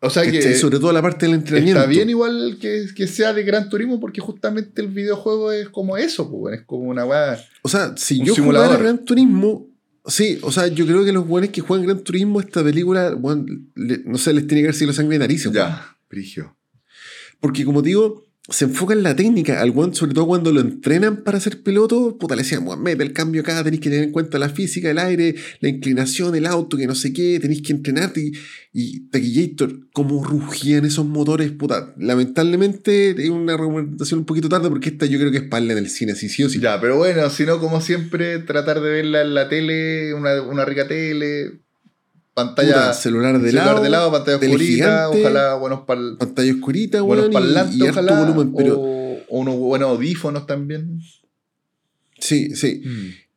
O sea que ¿cachai? Sobre todo la parte del entrenamiento. está bien igual que, que sea de Gran Turismo porque justamente el videojuego es como eso, pues, es como una weá. O sea, si yo simulador. jugara Gran Turismo, sí, o sea, yo creo que los buenos que juegan Gran Turismo, esta película, bueno, le- no sé, les tiene que haber sido sangre de weón. Ya. Brigio. Porque como digo, se enfoca en la técnica. Al weón, sobre todo cuando lo entrenan para ser piloto, puta, le decían, weón, mete el cambio acá, tenéis que tener en cuenta la física, el aire, la inclinación, el auto, que no sé qué, tenéis que entrenarte. Y, y Taquillator, cómo rugían esos motores, puta. Lamentablemente es una recomendación un poquito tarde porque esta yo creo que es para en el cine, así sí o sí. Ya, pero bueno, si no, como siempre, tratar de verla en la tele, una, una rica tele, pantalla, Puta, celular de celular lado, de lado, pantalla oscurita, ojalá buenos, pal- pantalla oscurita, buenos y- parlantes, y, harto ojalá, volumen, pero o, o unos buenos audífonos también. sí, sí.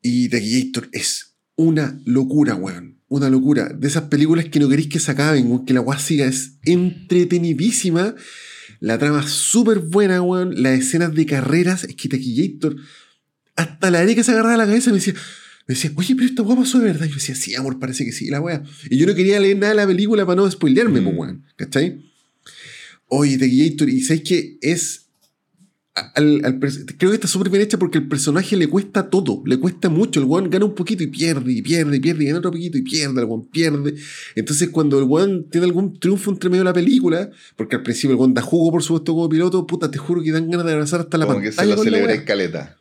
Y Taquillator es una locura, weón. Una locura. De esas películas que no queréis que se acaben, weón, que la weá siga. Es entretenidísima. La trama es súper buena, weón. Las escenas de carreras, es que Taquillator. Hasta la Erika se agarraba la cabeza y me decía, Me decía, oye, pero esta weá pasó de verdad. Y yo decía, sí, amor, parece que sí, la weá. Y yo no quería leer nada de la película para no spoilearme, Mm. pues, weón. ¿Cachai? Oye, The Gator, y sabes que es. al- al creo que está súper bien hecha porque el personaje le cuesta todo, le cuesta mucho. El weón gana un poquito y pierde, y pierde, y pierde, y gana otro poquito y pierde, el weón pierde. Entonces, cuando el weón tiene algún triunfo entre medio de la película, porque al principio el weón da jugo, por supuesto, como piloto, puta, te juro que dan ganas de abrazar hasta la Como que pantalla. se lo celebra en caleta.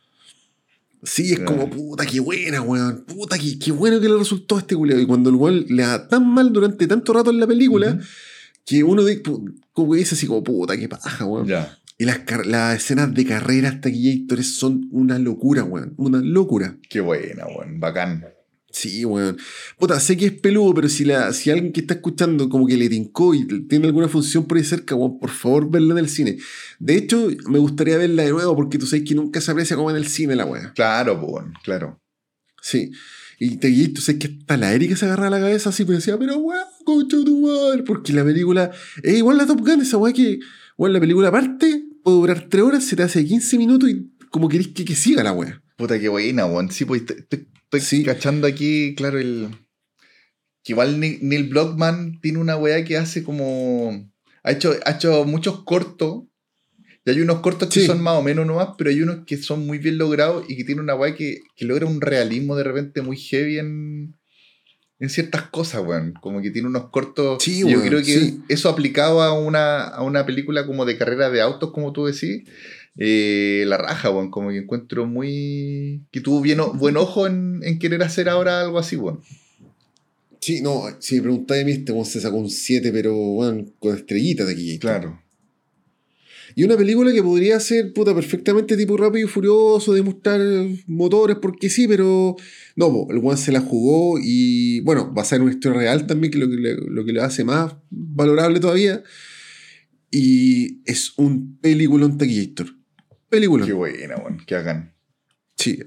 Sí, es como, puta, qué buena, weón. Puta, qué, qué bueno que le resultó a este culiado. Y cuando el weón le da tan mal durante tanto rato en la película, que uno de, como dice así como, puta, qué paja, weón. Ya. Y las, las escenas de carrera hasta Gator's son una locura, weón. Una locura. Qué buena, weón. Bacán. Sí, weón. Puta, sé que es peludo, pero si, la, si alguien que está escuchando como que le tincó y tiene alguna función por ahí cerca, weón, por favor, verla en el cine. De hecho, me gustaría verla de nuevo porque tú sabes que nunca se aprecia como en el cine la weá. Claro, weón. Claro. Sí. Y te y tú sabes que hasta la Erika se agarraba la cabeza así, pero decía, pero weón, concha tu madre. Porque la película es igual la Top Gun, esa weá que, weón, la película aparte puede durar 3 horas, se te hace 15 minutos y como querés que, que siga la weá. Puta, qué buena, weón. Sí, pues estoy Sí. cachando aquí, claro, el. Que igual Neil Blockman tiene una weá que hace como. Ha hecho, ha hecho muchos cortos. Y hay unos cortos que son más o menos nomás, pero hay unos que son muy bien logrados y que tiene una weá que, que logra un realismo de repente muy heavy en, en ciertas cosas, weón. Como que tiene unos cortos. Sí, yo creo que sí. eso aplicado a una, a una película como de carrera de autos, como tú decís, eh, la raja, weón. Como que encuentro muy. que tuvo bien, buen ojo en, en querer hacer ahora algo así, weón. Sí, no, si me preguntáis de mí, este weón se sacó un 7, pero weón, con estrellitas de aquí. Y una película que podría ser, puta, perfectamente tipo rápido y furioso, de mostrar motores, porque sí, pero. No, po, el one se la jugó y, bueno, basada en una historia real también, que lo que le, lo que le hace más valorable todavía. Y es un peliculón Taquillator. Peliculón. Qué buena, weón. Que hagan. Sí.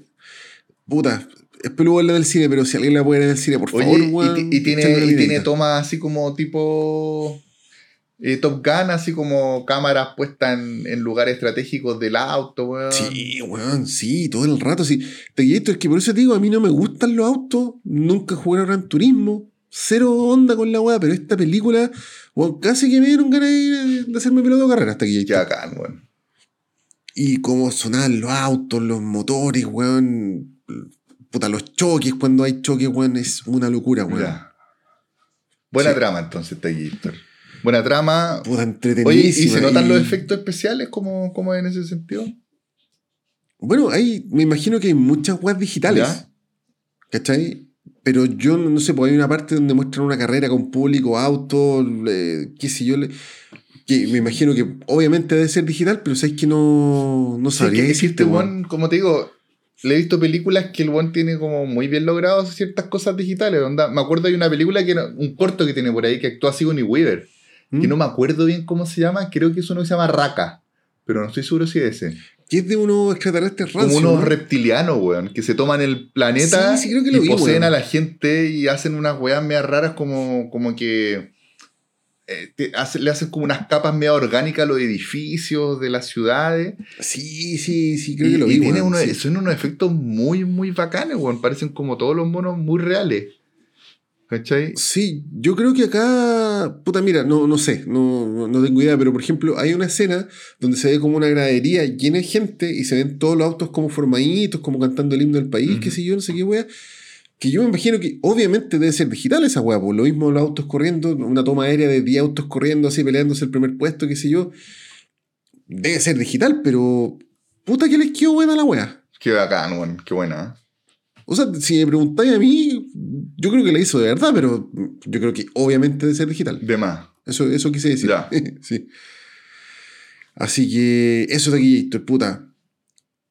Puta, es peludo la del cine, pero si alguien la puede ver en el cine, por Oye, favor, weón, y tiene, y tomas así como tipo. eh, Top Gun, así como cámaras puestas en, en lugares estratégicos del auto, weón. Sí, weón, sí, todo el rato. Sí. Taquillator, es que por eso te digo, a mí no me gustan los autos, nunca jugué a Gran Turismo, cero onda con la weá, pero esta película, weón, casi que me dieron ganas de, hacerme piloto de carrera hasta Qué Taquillator. bacán, weón. Y cómo sonaban los autos, los motores, weón. Puta, los choques, cuando hay choques, weón, es una locura, weón. Buena Sí. trama entonces, Taquillator. Buena trama. Puta, Oye, ¿y entretenidísima. se notan y- los efectos especiales como, como en ese sentido? Bueno, hay, me imagino que hay muchas webs digitales. ¿Ya? ¿Cachai? Pero yo no, sé, pues hay una parte donde muestran una carrera con público, auto, le- qué sé yo. le- que me imagino que obviamente debe ser digital, pero sabes que no, no Sí, sabría que decirte, weón. como te digo, le he visto películas que el one tiene como muy bien logrado ciertas cosas digitales. onda. Me acuerdo hay una película que un corto que tiene por ahí que actúa Sigourney Weaver, ¿Mm? que no me acuerdo bien cómo se llama, creo que es uno que se llama Raka, pero no estoy seguro si es ese. Que es de unos extraterrestres Como rancios, unos ¿no? reptilianos, weón, que se toman el planeta Sí, sí, creo que lo y vi, poseen weón. a la gente y hacen unas weas medias raras como, como que eh, te hace- le hacen como unas capas medio orgánicas a los edificios de las ciudades. Sí, sí, sí, creo y que lo y vi. tiene unos, sí. son unos efectos muy, muy bacanes, weón. Parecen como todos los monos muy reales. ¿Cachai? Sí, yo creo que acá, puta, mira, no, no sé, no, no- tengo idea, pero por ejemplo, hay una escena donde se ve como una gradería llena de gente y se ven todos los autos como formaditos, como cantando el himno del país, Ujú. qué sé yo, no sé qué wea. Que yo me imagino que obviamente debe ser digital esa wea, por lo mismo los autos corriendo, una toma aérea de 10 autos corriendo así peleándose el primer puesto, qué sé yo. Debe ser digital, pero puta que les quedó buena la wea. Qué bacán, weón. Qué buena. ¿eh? O sea, si me preguntáis a mí, yo creo que la hizo de verdad, pero yo creo que obviamente debe ser digital. De más. Eso, eso quise decir. Ya. sí. Así que eso de aquí, Héctor, puta.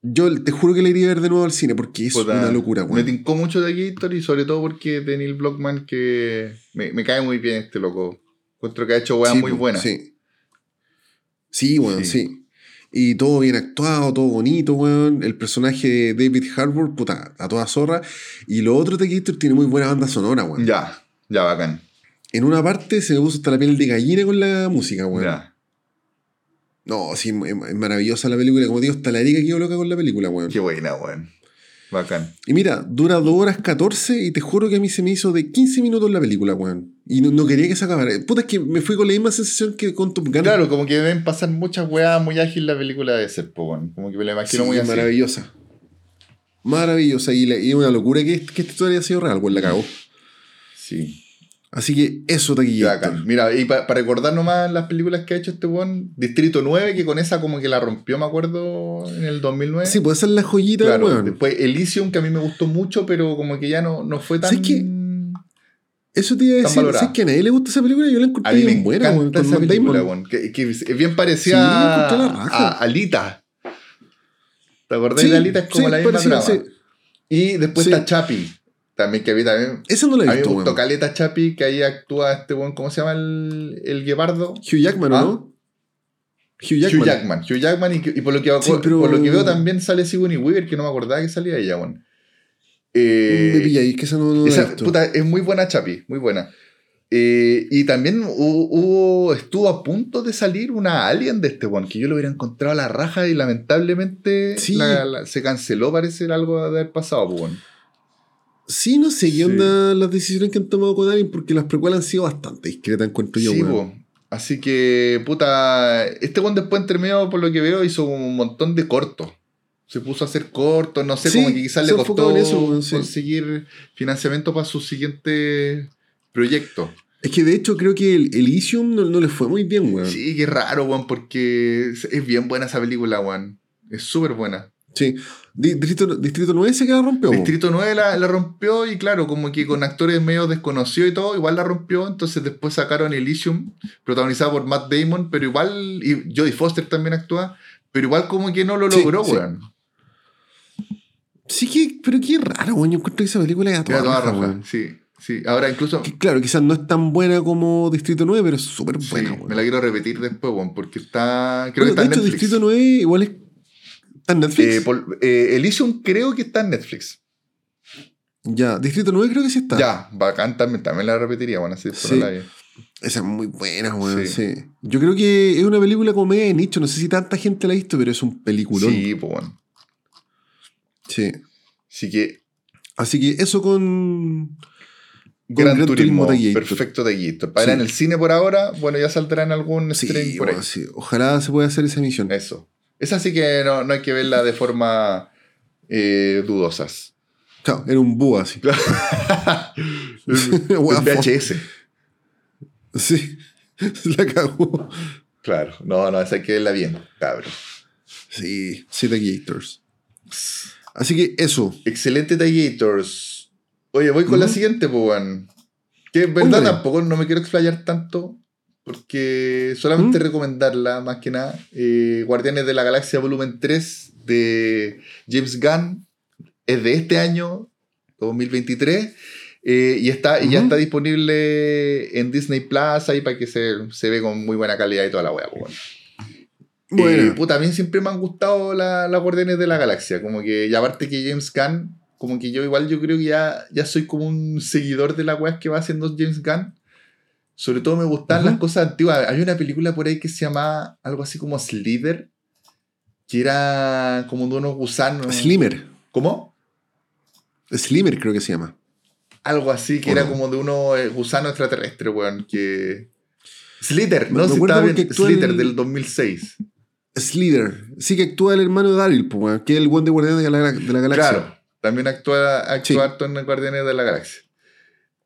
Yo te juro que le iría a ver de nuevo al cine porque es Puta, una locura, Me weón. tincó mucho de Gator y sobre todo porque de Neil Blockman que me, me cae muy bien este loco. Encuentro que ha hecho weas Sí, muy buenas. Sí. Sí, weón, Sí. sí. Y todo bien actuado, todo bonito, weón. El personaje de David Harbour, puta, a toda zorra. Y lo otro de Héctor tiene muy buena banda sonora, weón. Ya, ya bacán. En una parte se me puso hasta la piel de gallina con la música, weón. Ya. No, sí, es maravillosa la película. Como digo, hasta la Erika quedó loca con la película, weón. Qué buena, weón. Bacán. Y mira, dura 2 horas 14 y te juro que a mí se me hizo de 15 minutos la película, weón. Y no, no quería que se acabara. Puta, es que me fui con la misma sensación que con Top Gun. Claro, como que deben pasar muchas weas muy ágiles la película de ser, weón. Como que me la imagino Sí, muy así. maravillosa. Maravillosa. Y, la- y una locura que, que esta historia haya sido real, weón, la cagó. Sí. Así que eso, bacán. Mira, y para recordar nomás las películas que ha hecho este weón, Distrito 9, que con esa como que la rompió, me acuerdo, en el 2009. Sí, puede ser la joyita, claro. weón. Después Elysium, que a mí me gustó mucho, pero como que ya no, no fue tan... ¿Sabes qué? Eso te iba a decir. valorada. ¿Sabes que a nadie le gusta esa película? Yo la A encontré mí me bien buena, weón. Con esa película, weón, que, que es bien Sí, parecida la a, a Alita. ¿Te acordás Sí, de Alita? Es como sí, la misma trama. sí. Y después Sí. está Chapi, también que a mí también... Esa no la A he mí me visto, gustó weón. Caleta Chapi, que ahí actúa este weón, ¿cómo se llama el, el guepardo? Hugh Jackman, ¿o ¿Ah? no? Hugh Jackman. Hugh Jackman. Hugh Jackman y, por, lo que, Sí, pero- por lo que veo también sale Sigourney Weaver, que no me acordaba que salía ella, weón. Eh, Me pilla ahí, es que esa no, no la he esa, visto. puta, es muy buena Chapi, muy buena. Eh, y también hubo, hubo- estuvo a punto de salir una Alien de este weón, que yo lo hubiera encontrado a la raja y lamentablemente Sí. la- la- se canceló, parece algo de haber pasado, pues. Sí, no sé Sí. qué onda las decisiones que han tomado con Alien, porque las precuelas han sido bastante discretas, encuentro yo, Sí. Así que, puta, este weón después medio, por lo que veo, hizo un montón de cortos. Se puso a hacer cortos, no sé, Sí, como que quizás le costó eso, sí. conseguir financiamiento para su siguiente proyecto. Es que de hecho creo que el Elysium no, no le fue muy bien, weón. Sí, qué raro, weón, porque es- es bien buena esa película, weón. Es súper buena. Sí. Di- Distrito, Distrito 9 se queda rompió. po. Distrito 9 la, la rompió y claro, como que con actores medio desconocidos y todo, igual la rompió. Entonces después sacaron Elysium, protagonizada por Matt Damon, pero igual, y Jodie Foster también actúa, pero igual como que no lo Sí, logró, sí. weón. Sí, que, pero qué raro, weón. Yo encuentro que esa película era toda toda raja, raja, weón. Sí, sí. Ahora incluso, Que, claro, quizás no es tan buena como Distrito 9, pero es súper sí, buena, weón. me la quiero repetir después, weón, porque está, creo Bueno, que está de hecho, Netflix. Distrito 9 igual es. ¿Está en Netflix? Eh, por- eh, Elysium creo que está en Netflix. Ya, Distrito 9 creo que sí está. Ya, bacán también, también la repetiría, bueno, así Sí. la. Esa es muy buena, weón. Sí. Sí. Yo creo que es una película como media de nicho. No sé si tanta gente la ha visto, pero es un peliculón. Sí, pues bueno. Sí. Así que Así que eso con. Gran, Gran Turismo, Turismo perfecto Taquillator. Para Sí. en el cine por ahora, bueno, ya saldrá en algún Sí, stream por ahí. sí. Ojalá se pueda hacer esa emisión. Eso. Esa sí que no, no hay que verla de forma eh, dudosas. Claro, era un búho así. Weón, VHS. Sí. La cagó. Claro. No, no, esa hay que verla bien, cabrón. Sí, sí, Taquillators. Así que eso. Excelente Taquillator's. Oye, voy con la siguiente, pues, weón. Que en verdad Hombre. tampoco no me quiero explayar tanto. Porque solamente ¿Mm? recomendarla más que nada. Eh, Guardianes de la Galaxia Volumen 3 de James Gunn. Es de este año, 2023. eh, y, está, y ya está disponible en Disney Plus ahí para que se, se ve con muy buena calidad y toda la wea. pues, bueno. Bueno. Eh, puta, a mí siempre me han gustado la- las Guardianes de la Galaxia. Como que, y aparte que James Gunn, como que yo igual yo creo que ya, ya soy como un seguidor de la weas que va haciendo James Gunn. Sobre todo me gustan las cosas antiguas. Hay una película por ahí que se llama algo así como Slither, que era como de unos gusanos. Slimmer. ¿Cómo? Slimmer creo que se llama. Algo así, que ¿O era no? como de unos eh, gusanos extraterrestres, weón. Que... Slither, no sé si estaba bien. Slither el- del 2006. Slither. Sí que actúa el hermano de Daryl, weón, que es el buen de Guardianes de la, de la Galaxia. Claro, también actúa, actúa Sí. en Guardianes de la Galaxia.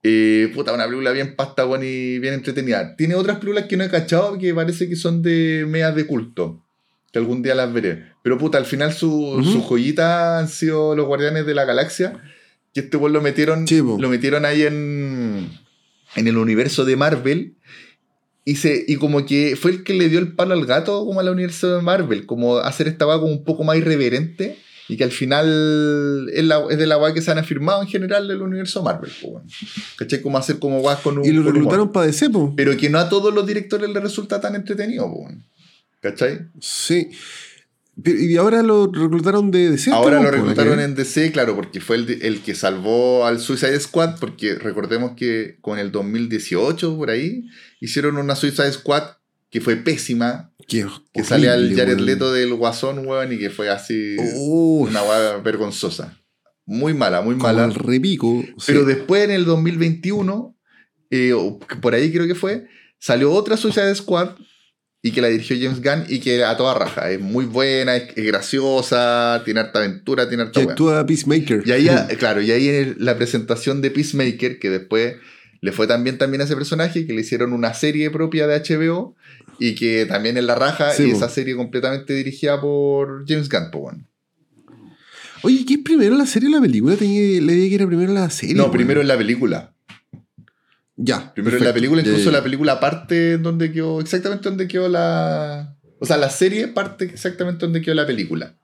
Eh, puta, una película bien pasta, buena y bien entretenida. Tiene otras películas que no he cachado que parece que son de medias de culto. Que algún día las veré. Pero puta, al final su, su joyita han sido los Guardianes de la Galaxia. Que este weón lo metieron, lo metieron ahí en, en el universo de Marvel. Y, se, y como que fue el que le dio el palo al gato como al universo de Marvel. Como hacer esta weá como un poco más irreverente. Y que al final es, la- es de la weá que se han afirmado en general del universo Marvel. po, weón. ¿Cachai? Como hacer como weá con un. Y lo reclutaron para DC, pues. Pero que no a todos los directores les resulta tan entretenido. po, weón. ¿Cachai? Sí. Y ahora lo reclutaron de DC. Ahora ¿cómo, lo reclutaron en DC, claro, porque fue el, el que salvó al Suicide Squad, porque recordemos que con el 2018, por ahí, hicieron una Suicide Squad que fue pésima, Qué que el horrible, Jared weón. Leto del Guasón, weón, y que fue así Uf. una vergonzosa. Muy mala, muy Como mala. el repico. Pero sí. después en el 2021, eh, por ahí creo que fue, salió otra Suicide Squad y que la dirigió James Gunn y que a toda raja. Es muy buena, es, es graciosa, tiene harta aventura, tiene harta Que actúa Peacemaker. Y ahí, ah, claro, y ahí en el- la presentación de Peacemaker, que después le fue también también a ese personaje, que le hicieron una serie propia de HBO y que también es la raja, Sí, y esa serie completamente dirigida por James Gunn, po, weón. Oye, ¿qué es primero la serie o la película? Tenía, le dije que era primero la serie. No, primero en la película. Ya. Primero en la película, Ya, incluso ya. la película parte donde quedó, exactamente donde quedó la... O sea, la serie parte exactamente donde quedó la película.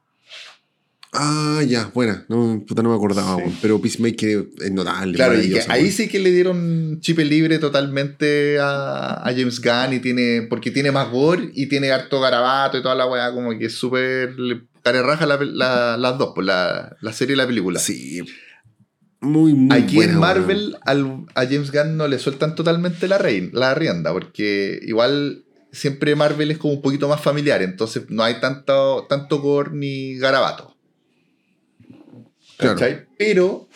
Ah, ya, buena. No, puta, no me acordaba, Sí. Pero Peacemaker es notable. Claro, y que maravillosa, ahí sí que le dieron chip libre totalmente a, a James Gunn y tiene, porque tiene más gore y tiene harto garabato y toda la weá, como que es súper carerraja la, la- las dos, pues la, la serie y la película. Sí. Muy, muy Aquí buena, en. Marvel al- a James Gunn no le sueltan totalmente la, rein- la rienda, porque igual siempre Marvel es como un poquito más familiar, entonces no hay tanto, tanto gore ni garabato. Claro. Pero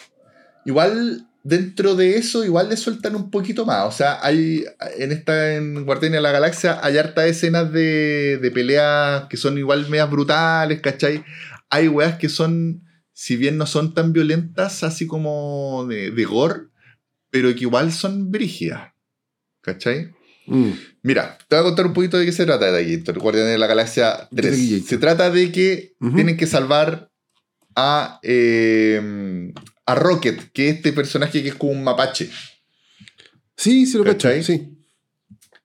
igual dentro de eso igual le sueltan un poquito más. O sea, hay en esta en Guardianes de la Galaxia hay hartas escenas de, de peleas que son igual medias brutales, ¿cachai? Hay weas que son, si bien no son tan violentas así como de, de gore, pero que igual son brígidas. ¿Cachai? Mm. Mira, te voy a contar un poquito de qué se trata de aquí, Guardianes de la Galaxia De 3. aquí, Se trata de que tienen que salvar a, eh, a Rocket, que es este personaje que es como un mapache. Sí, sí lo. ¿Cachai? Sí.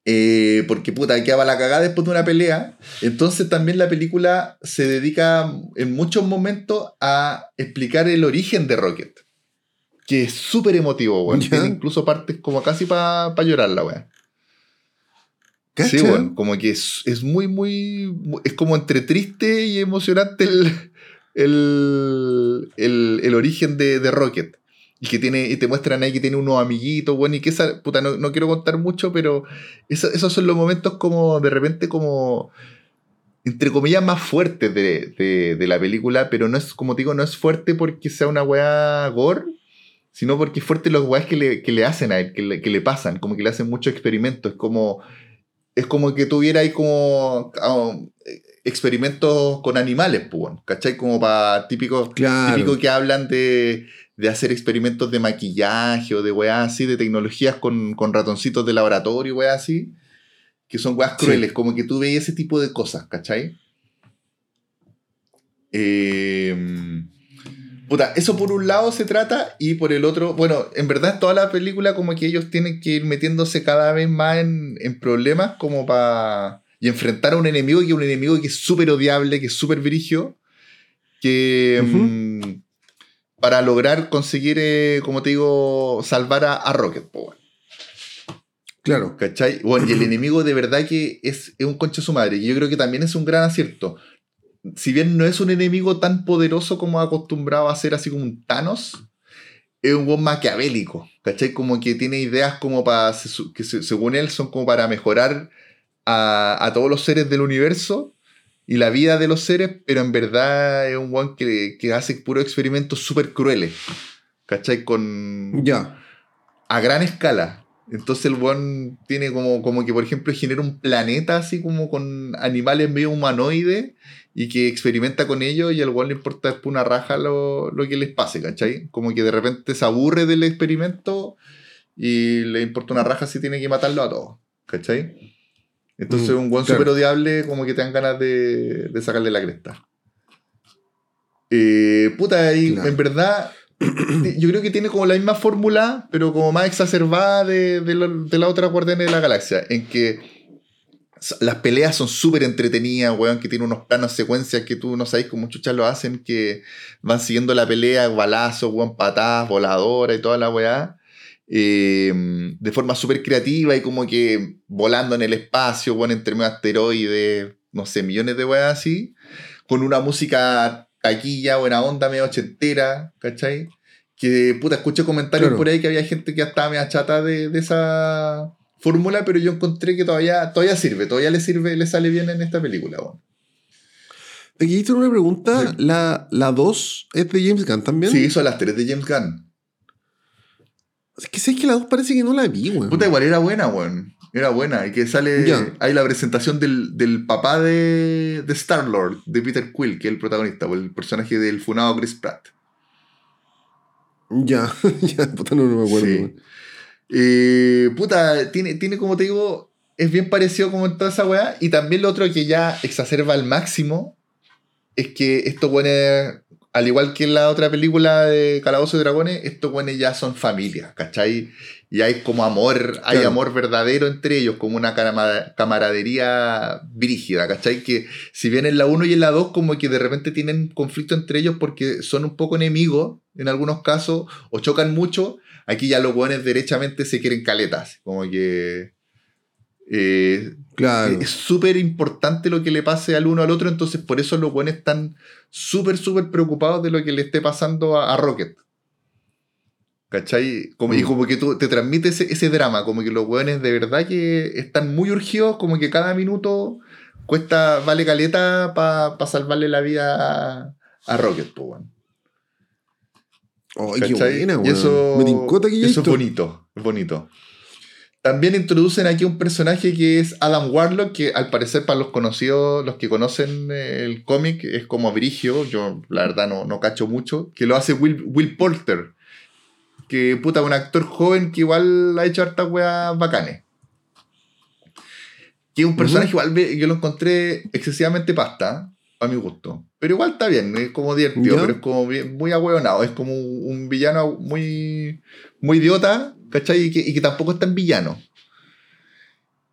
Eh, porque puta, quedaba la cagada después de una pelea. Entonces también la película se dedica en muchos momentos a explicar el origen de Rocket. Que es súper emotivo, weón. Tiene incluso partes como casi para llorar la weón. Sí, weón. Como que es, es muy, muy. mu- Es como entre triste y emocionante el, el, el, el origen de, de Rocket. Y que tiene, y te muestran ahí que tiene unos amiguitos, bueno, y que esa, puta, no, no quiero contar mucho, pero eso- esos son los momentos como, de repente, como, entre comillas, más fuertes de, de- la película, pero no es, como te digo, no es fuerte porque sea una weá gore, sino porque es fuerte los weás que le, que le hacen a él, que le, que le pasan, como que le hacen muchos experimentos, es como, es como que tuviera ahí como ah, experimentos con animales, pues, ¿cachai? Como para típico, Claro. típico que hablan de, de hacer experimentos de maquillaje o de weas así, de tecnologías con, con ratoncitos de laboratorio, weas así, que son weas Sí. crueles, como que tú veis ese tipo de cosas, ¿cachai? Eh, puta, eso por un lado se trata y por el otro, bueno, en verdad toda la película como que ellos tienen que ir metiéndose cada vez más en, en problemas como para... Y enfrentar a un enemigo que es un enemigo que es súper odiable, que es súper virigio, que... Mm, para lograr conseguir, eh, como te digo, salvar a, a Rocket. Claro. ¿Cachai? Bueno, y el enemigo de verdad que es, es un concha su madre. Y yo creo que también es un gran acierto. Si bien no es un enemigo tan poderoso como acostumbrado a ser así como un Thanos, es un buen maquiavélico. ¿Cachai? Como que tiene ideas como para. que se- según él son como para mejorar a, a todos los seres del universo y la vida de los seres, pero en verdad es un buen que, que hace puros experimentos súper crueles. ¿Cachai? Con Ya. a gran escala. Entonces el weón tiene como, como que, por ejemplo, genera un planeta así como con animales medio humanoides y que experimenta con ellos y al weón le importa después una raja lo, lo que les pase, ¿cachai? Como que de repente se aburre del experimento y le importa una raja si tiene que matarlo a todos, ¿cachai? Entonces Mm, un weón claro. súper odiable como que te dan ganas de, de sacarle la cresta. Eh, puta, y Claro. en verdad yo creo que tiene como la misma fórmula, pero como más exacerbada de, de, la, de la otra Guardianes de la Galaxia, en que las peleas son súper entretenidas, weón, que tiene unos planos secuencias que tú no sabes cómo chuchas lo hacen, que van siguiendo la pelea, balazos, weón, patadas, voladoras y toda la weá. Eh, de forma súper creativa y como que volando en el espacio, entre medio de asteroides, no sé, millones de weas así, con una música taquilla, buena onda, medio ochentera, ¿cachai? Que, puta, escuché comentarios Claro. por ahí que había gente que ya estaba media chata de, de esa fórmula, pero yo encontré que todavía, todavía sirve, todavía le sirve, le sale bien en esta película, weón. Aquí hice una pregunta. Sí. ¿La, ¿La 2 es de James Gunn también? Sí, hizo las tres de James Gunn. Es que sé que la 2 parece que no la vi, weón. Puta, igual era buena, weón. Era buena. Y que sale Ya. ahí la presentación del, del papá de, de Star-Lord, de Peter Quill, que es el protagonista, pues, el personaje del funado Chris Pratt. Ya, ya, puta, no, no me acuerdo. Sí. Eh, puta, tiene, tiene como te digo, es bien parecido como en toda esa weá. Y también lo otro que ya exacerba al máximo es que estos weones, al igual que en la otra película de Calabozo y Dragones, estos weones ya son familia, ¿cachai? Y hay como amor, hay Claro. amor verdadero entre ellos, como una cama- camaradería brígida, ¿cachai? Que si bien en la 1 y en la 2 como que de repente tienen conflicto entre ellos porque son un poco enemigos en algunos casos o chocan mucho, aquí ya los weones derechamente se quieren caletas, como que... eh, Claro. es súper importante lo que le pase al uno al otro, entonces por eso los buenos están súper, súper preocupados de lo que le esté pasando a, a Rocket. ¿Cachai? Como, Y Mm. como que tú te transmite ese, ese drama, como que los buenos de verdad que están muy urgidos, como que cada minuto cuesta, vale caleta para salvarle la vida a, a Rocket, pues, weón. Ay, qué buena, Y eso, Me tincota que ya eso es bonito, es bonito. También introducen aquí un personaje que es Adam Warlock, que al parecer para los conocidos, los que conocen eh, el cómic, es como Brigio, yo la verdad no, no cacho mucho, que lo hace Will, Will Porter, que puta, un actor joven que igual ha hecho hartas weas bacanes. Que es un personaje igual, ve- yo lo encontré excesivamente pasta, a mi gusto. Pero igual está bien, es como divertido, pero es como bien- muy ahueonado, es como un, un villano muy, muy idiota, ¿cachai? Y que, y que tampoco es tan villano.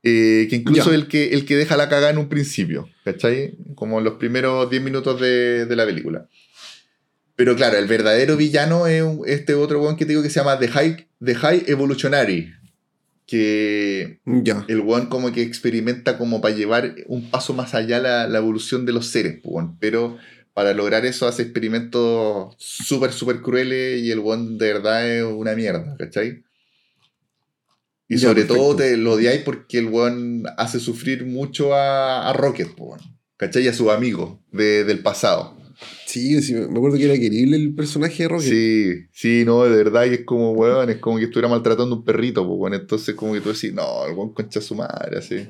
Eh, que incluso Ya. el que, el que deja la cagada en un principio, ¿cachai? Como en los primeros 10 minutos de, de la película. Pero claro, el verdadero villano es este otro weón que te digo que se llama The High, The High Evolutionary. Que el weón como que experimenta como para llevar un paso más allá la, la evolución de los seres, pues, weón. pero para lograr eso hace experimentos súper, súper crueles y el weón de verdad es una mierda, ¿cachai? Y Ya, sobre todo te lo odiáis porque el weón hace sufrir mucho a, a Rocket, weón. ¿cachai? Y a sus amigos de- del pasado. Sí, sí, me acuerdo que era querible el personaje de Rocket. Sí, sí, no, de verdad, y es como, weón, es como que estuviera maltratando a un perrito, pues, weón. Entonces, como que tú decís, no, el weón concha su madre, así.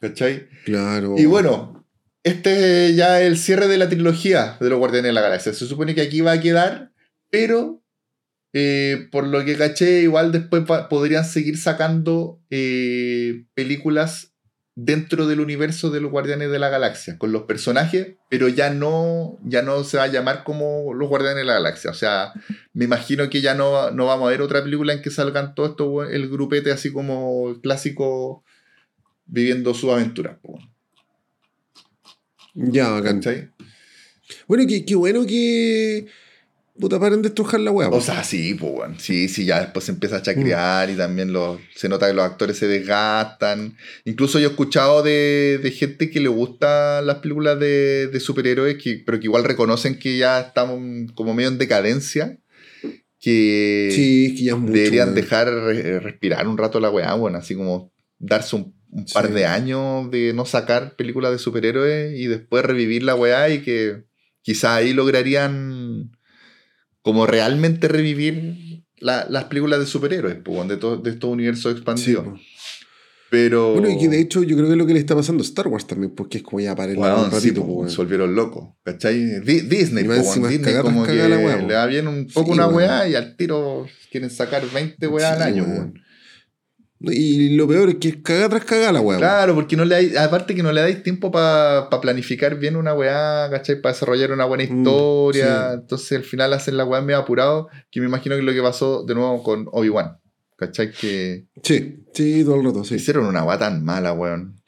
¿Cachai? Claro. Y bueno, este es ya el cierre de la trilogía de los Guardianes de la Galaxia. Se supone que aquí va a quedar, pero eh, por lo que caché, igual después podrían seguir sacando eh, películas dentro del universo de los Guardianes de la Galaxia, con los personajes, pero ya no, ya no se va a llamar como los Guardianes de la Galaxia. O sea, me imagino que ya no, no vamos a ver otra película en que salgan todo esto, el grupete así como el clásico viviendo su aventura. Ya, bacán. ¿Cachai? Bueno, qué, qué bueno que. Puta, paren de estrujar la weá. O sea, sí, pues, bueno. Sí, sí, ya después se empieza a chacrear y también los, se nota que los actores se desgastan. Incluso yo he escuchado de, de gente que le gustan las películas de, de superhéroes, que, pero que igual reconocen que ya estamos como medio en decadencia. Que sí, que ya es mucho. deberían dejar re- respirar un rato la weá, bueno, así como darse un, un par Sí. de años de no sacar películas de superhéroes y después revivir la weá y que quizá ahí lograrían como realmente revivir la- las películas de superhéroes, pues, de, to- de estos universos Sí, expandidos. po. Pero... Bueno, y que de hecho yo creo que es lo que le está pasando a Star Wars también, porque es como ya para Weón, un sí, ratito, po, se volvieron locos, ¿cachai? Di- Disney, po, Disney cagar, como que la po. le va bien un poco Sí, una weá y al tiro quieren sacar 20 weá al Sí, año. Y lo peor es que es cagar tras cagar la weá. Claro, porque no le hay, aparte que no le dais tiempo para planificar bien una weá, ¿cachai? Para desarrollar una buena Mm, historia. sí. Entonces al final hacen la weá medio apurado, que me imagino que es lo que pasó de nuevo con Obi-Wan. ¿Cachai? Que Sí, sí, todo el rato, sí. hicieron una weá tan mala, weón.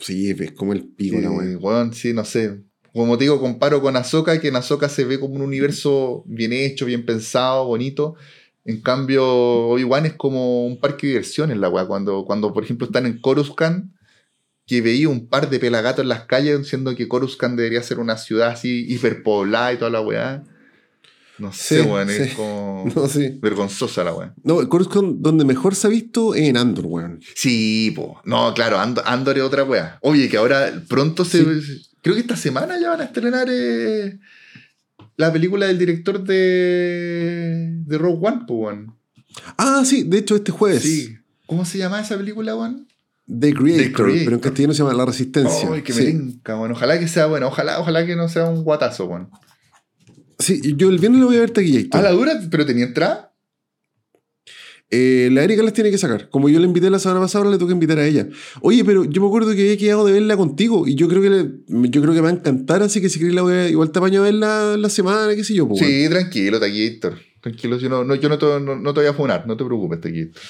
Sí, es como el pico Sí, la weá. weón, sí, no sé. Como te digo, comparo con Ahsoka, que en Ahsoka se ve como un universo bien hecho, bien pensado, bonito. En cambio, Obi-Wan es como un parque de diversiones, la weá. Cuando, cuando, por ejemplo, están en Coruscant, que veía un par de pelagatos en las calles diciendo que Coruscant debería ser una ciudad así hiperpoblada y toda la weá. No sé, Sí, weón, es como No, sí. vergonzosa la weá. No, Coruscant donde mejor se ha visto es en Andor, weón. Sí, po. No, claro, Andor, Andor es otra weá. Oye, que ahora pronto se. Creo que esta semana ya van a estrenar eh, la película del director de, de Rogue One, pues. Ah, sí, de hecho este jueves. Sí. ¿Cómo se llama esa película, weón? The Creator, The Creator. pero en castellano se llama La Resistencia. Ay, que me sí. weón. Ojalá que sea bueno. Ojalá, ojalá que no sea un guatazo, weón. Sí, yo el viernes lo voy a ver taquillator. A la dura, pero tenía entrada. Eh, la Erika las tiene que sacar. Como yo la invité la semana pasada, ahora le tengo que invitar a ella. Oye, pero yo me acuerdo que había quedado de verla contigo y yo creo que le- yo creo que me va a encantar, así que si querés la voy a, igual te apaño a verla la semana, qué sé yo. pues. Sí, tranquilo, Taquillator. Tranquilo, yo no, no, yo no, te, no, no te voy a funar, no te preocupes, Taquillator.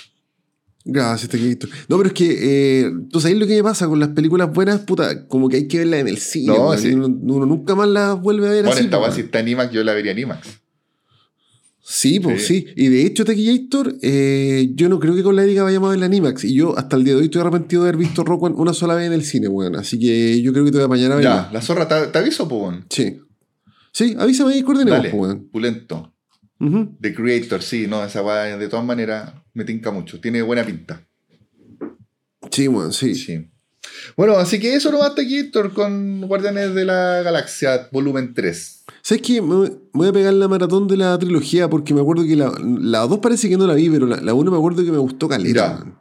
Gracias, taquillator. No, pero es que eh, tú sabes lo que me pasa con las películas buenas, puta, como que hay que verlas en el cine. No, sí. uno, uno nunca más las vuelve a ver Bueno, así. esta pues, weá si está en IMAX, yo la vería en IMAX. Sí, pues Sí. sí. Y de hecho, Taquillator, eh, yo no creo que con la Erika vayamos a ver la Animax. Y yo hasta el día de hoy estoy arrepentido de haber visto Rock One una sola vez en el cine, weón. Así que yo creo que te voy a apañar a verla. Ya, la zorra, ¿te, te aviso, pues, weón? Sí. Sí, avísame y coordinemos, Dale, pues, weón. pulento. Ujú. The Creator, sí, no, esa weá de todas maneras me tinca mucho. Tiene buena pinta. Sí, weón, sí. Sí. Bueno, así que eso no basta aquí, Héctor, con Guardianes de la Galaxia, volumen 3. ¿Sabes qué? Me voy a pegar la maratón de la trilogía porque me acuerdo que la, la 2 parece que no la vi, pero la, la 1 me acuerdo que me gustó caleta. Mira.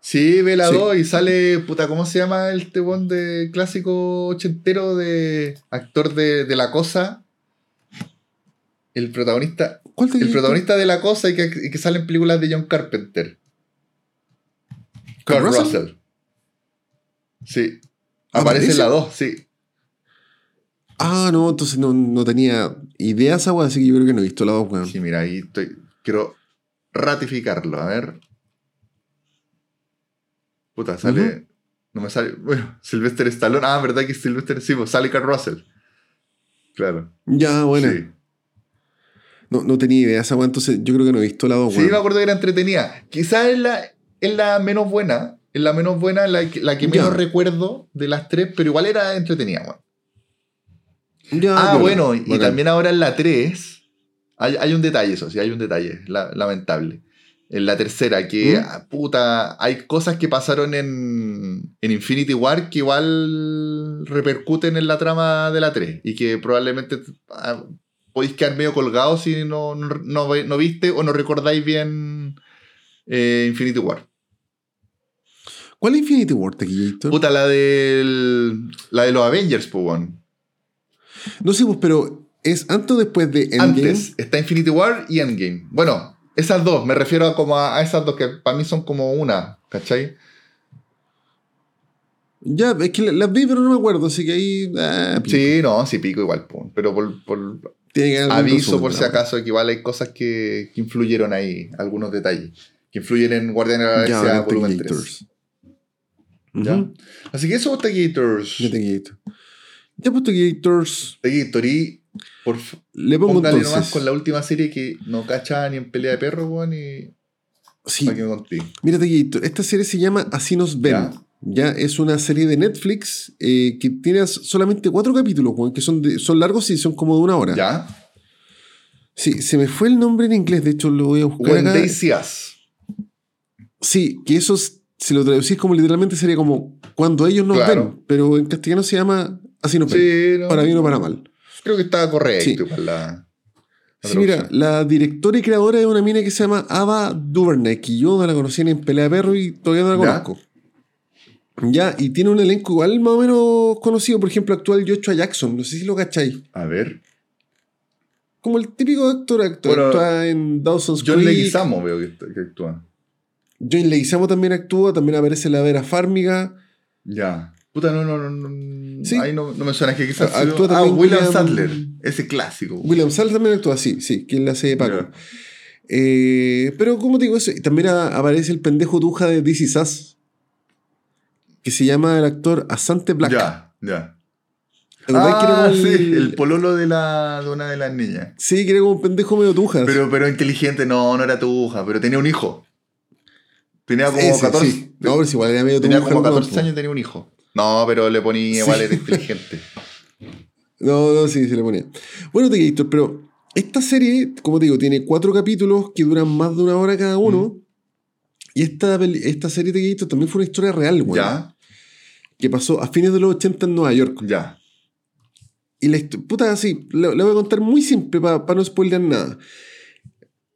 Sí, ve la Sí. 2 y sale, puta, ¿cómo se llama el tebón de clásico ochentero de actor de, de La Cosa? El protagonista, ¿Cuál te el protagonista de La Cosa y que, y que sale en películas de John Carpenter. ¿Kurt Kurt Russell? Russell. Sí. ¿Ah, Aparece en la 2, sí. Ah, no, entonces no, no tenía idea esa weón, así que yo creo que no he visto la 2, weón. Sí, mira, ahí estoy. Quiero ratificarlo. A ver. Puta, sale. No me sale. Bueno, Sylvester Stallone. Ah, ¿verdad que es Sylvester? Sí, pues sale Kurt Russell. Claro. Ya, bueno. Sí. No, no tenía idea esa entonces yo creo que no he visto la 2, Sí, weón. me acuerdo que era entretenida. Quizás es la, es la menos buena. Es la menos buena, la, que- la que menos recuerdo de las tres, pero igual era entretenida, weón. Ah, bueno, y también ahora en la 3 hay, hay un detalle, eso sí, hay un detalle, la- lamentable. En la tercera, que ¿Mm? ah, puta, hay cosas que pasaron en, en Infinity War que igual repercuten en la trama de la 3 y que probablemente ah, podéis quedar medio colgados si no, no, no ve- no viste o no recordáis bien eh, Infinity War. ¿Cuál es Infinity War, Taquillator? Puta, la, del, la de los Avengers, pues, weón. No sé, pues, pero ¿es antes o después de Endgame? Antes está Infinity War y Endgame. Bueno, esas dos, me refiero a como a, esas dos que para mí son como una, ¿cachai? Ya, es que la- las vi, pero no me acuerdo, así que ahí. ah. Sí, no, sí pico igual, po. pero por, por Tiene aviso resumen por si acaso que igual hay cosas que, que influyeron ahí, algunos detalles, que influyen en Guardianes de la Galaxia volumen 3. ¿Ya? Así que eso, Taquitors. Ya, Taquillator. Ya, pues, Taquillators. Taquitor, y por Le pongo entonces. nomás con la última serie que no cacha ni en pelea de perro, weón, y Sí, para que me. Mira, Taquillito, esta serie se llama Así nos ven. Ya. Ya, es una serie de Netflix eh, que tiene solamente cuatro capítulos, weón, que son, de- son largos y son como de una hora. ¿Ya? Sí, se me fue el nombre en inglés, de hecho lo voy a buscar When acá. They See Us. Sí, que eso, es- si lo traducís como literalmente sería como cuando ellos nos Claro. ven, pero en castellano se llama Así nos ven. Sí, no, Para bien o para mal. Creo que estaba correcto Sí. la, la Sí, mira, la directora y creadora es una mina que se llama Ava DuVernay, que yo no la conocí ni en Pelea de Perro y todavía no la conozco. Ya, y tiene un elenco igual más o menos conocido, por ejemplo, actúa el Joshua Jackson, no sé si lo cacháis. A ver. Como el típico actor, actor Bueno, actúa en Dawson's John Creek. Leguizamo veo que, que actúa. John Leguizamo también actúa, también aparece la Vera Farmiga. Ya. Puta, no, no, no. no Sí. Ahí no, no me suena que quizás. Ah, actúa ah, también William William- Sadler. Ese clásico. William Sall también actúa, sí, sí, que él hace de Paco. Eh, pero como te digo, eso, también a- aparece el pendejo tuja de Is Us, que se llama el actor Asante Black. Ya, ya. ¿Te acordás que Ah, como sí, el- el pololo de, la, de una de las niñas. Sí, que era como un pendejo medio tuja. Pero, pero inteligente, no, no era tuja, pero tenía un hijo. Tenía como Ese, 14. sí. No, pero si igual era medio tenía como ¿no? 14 años y tenía un hijo. No, pero le ponía igual, Sí. era inteligente. No, no, sí, se le ponía. Bueno, te Gator, pero esta serie, como te digo, tiene cuatro capítulos que duran más de una hora cada uno. Y esta, esta serie de Gator también fue una historia real, güey. Ya, Que pasó a fines de los 80 en Nueva York. ya. Y la puta, así, le, le voy a contar muy simple para no spoilear nada.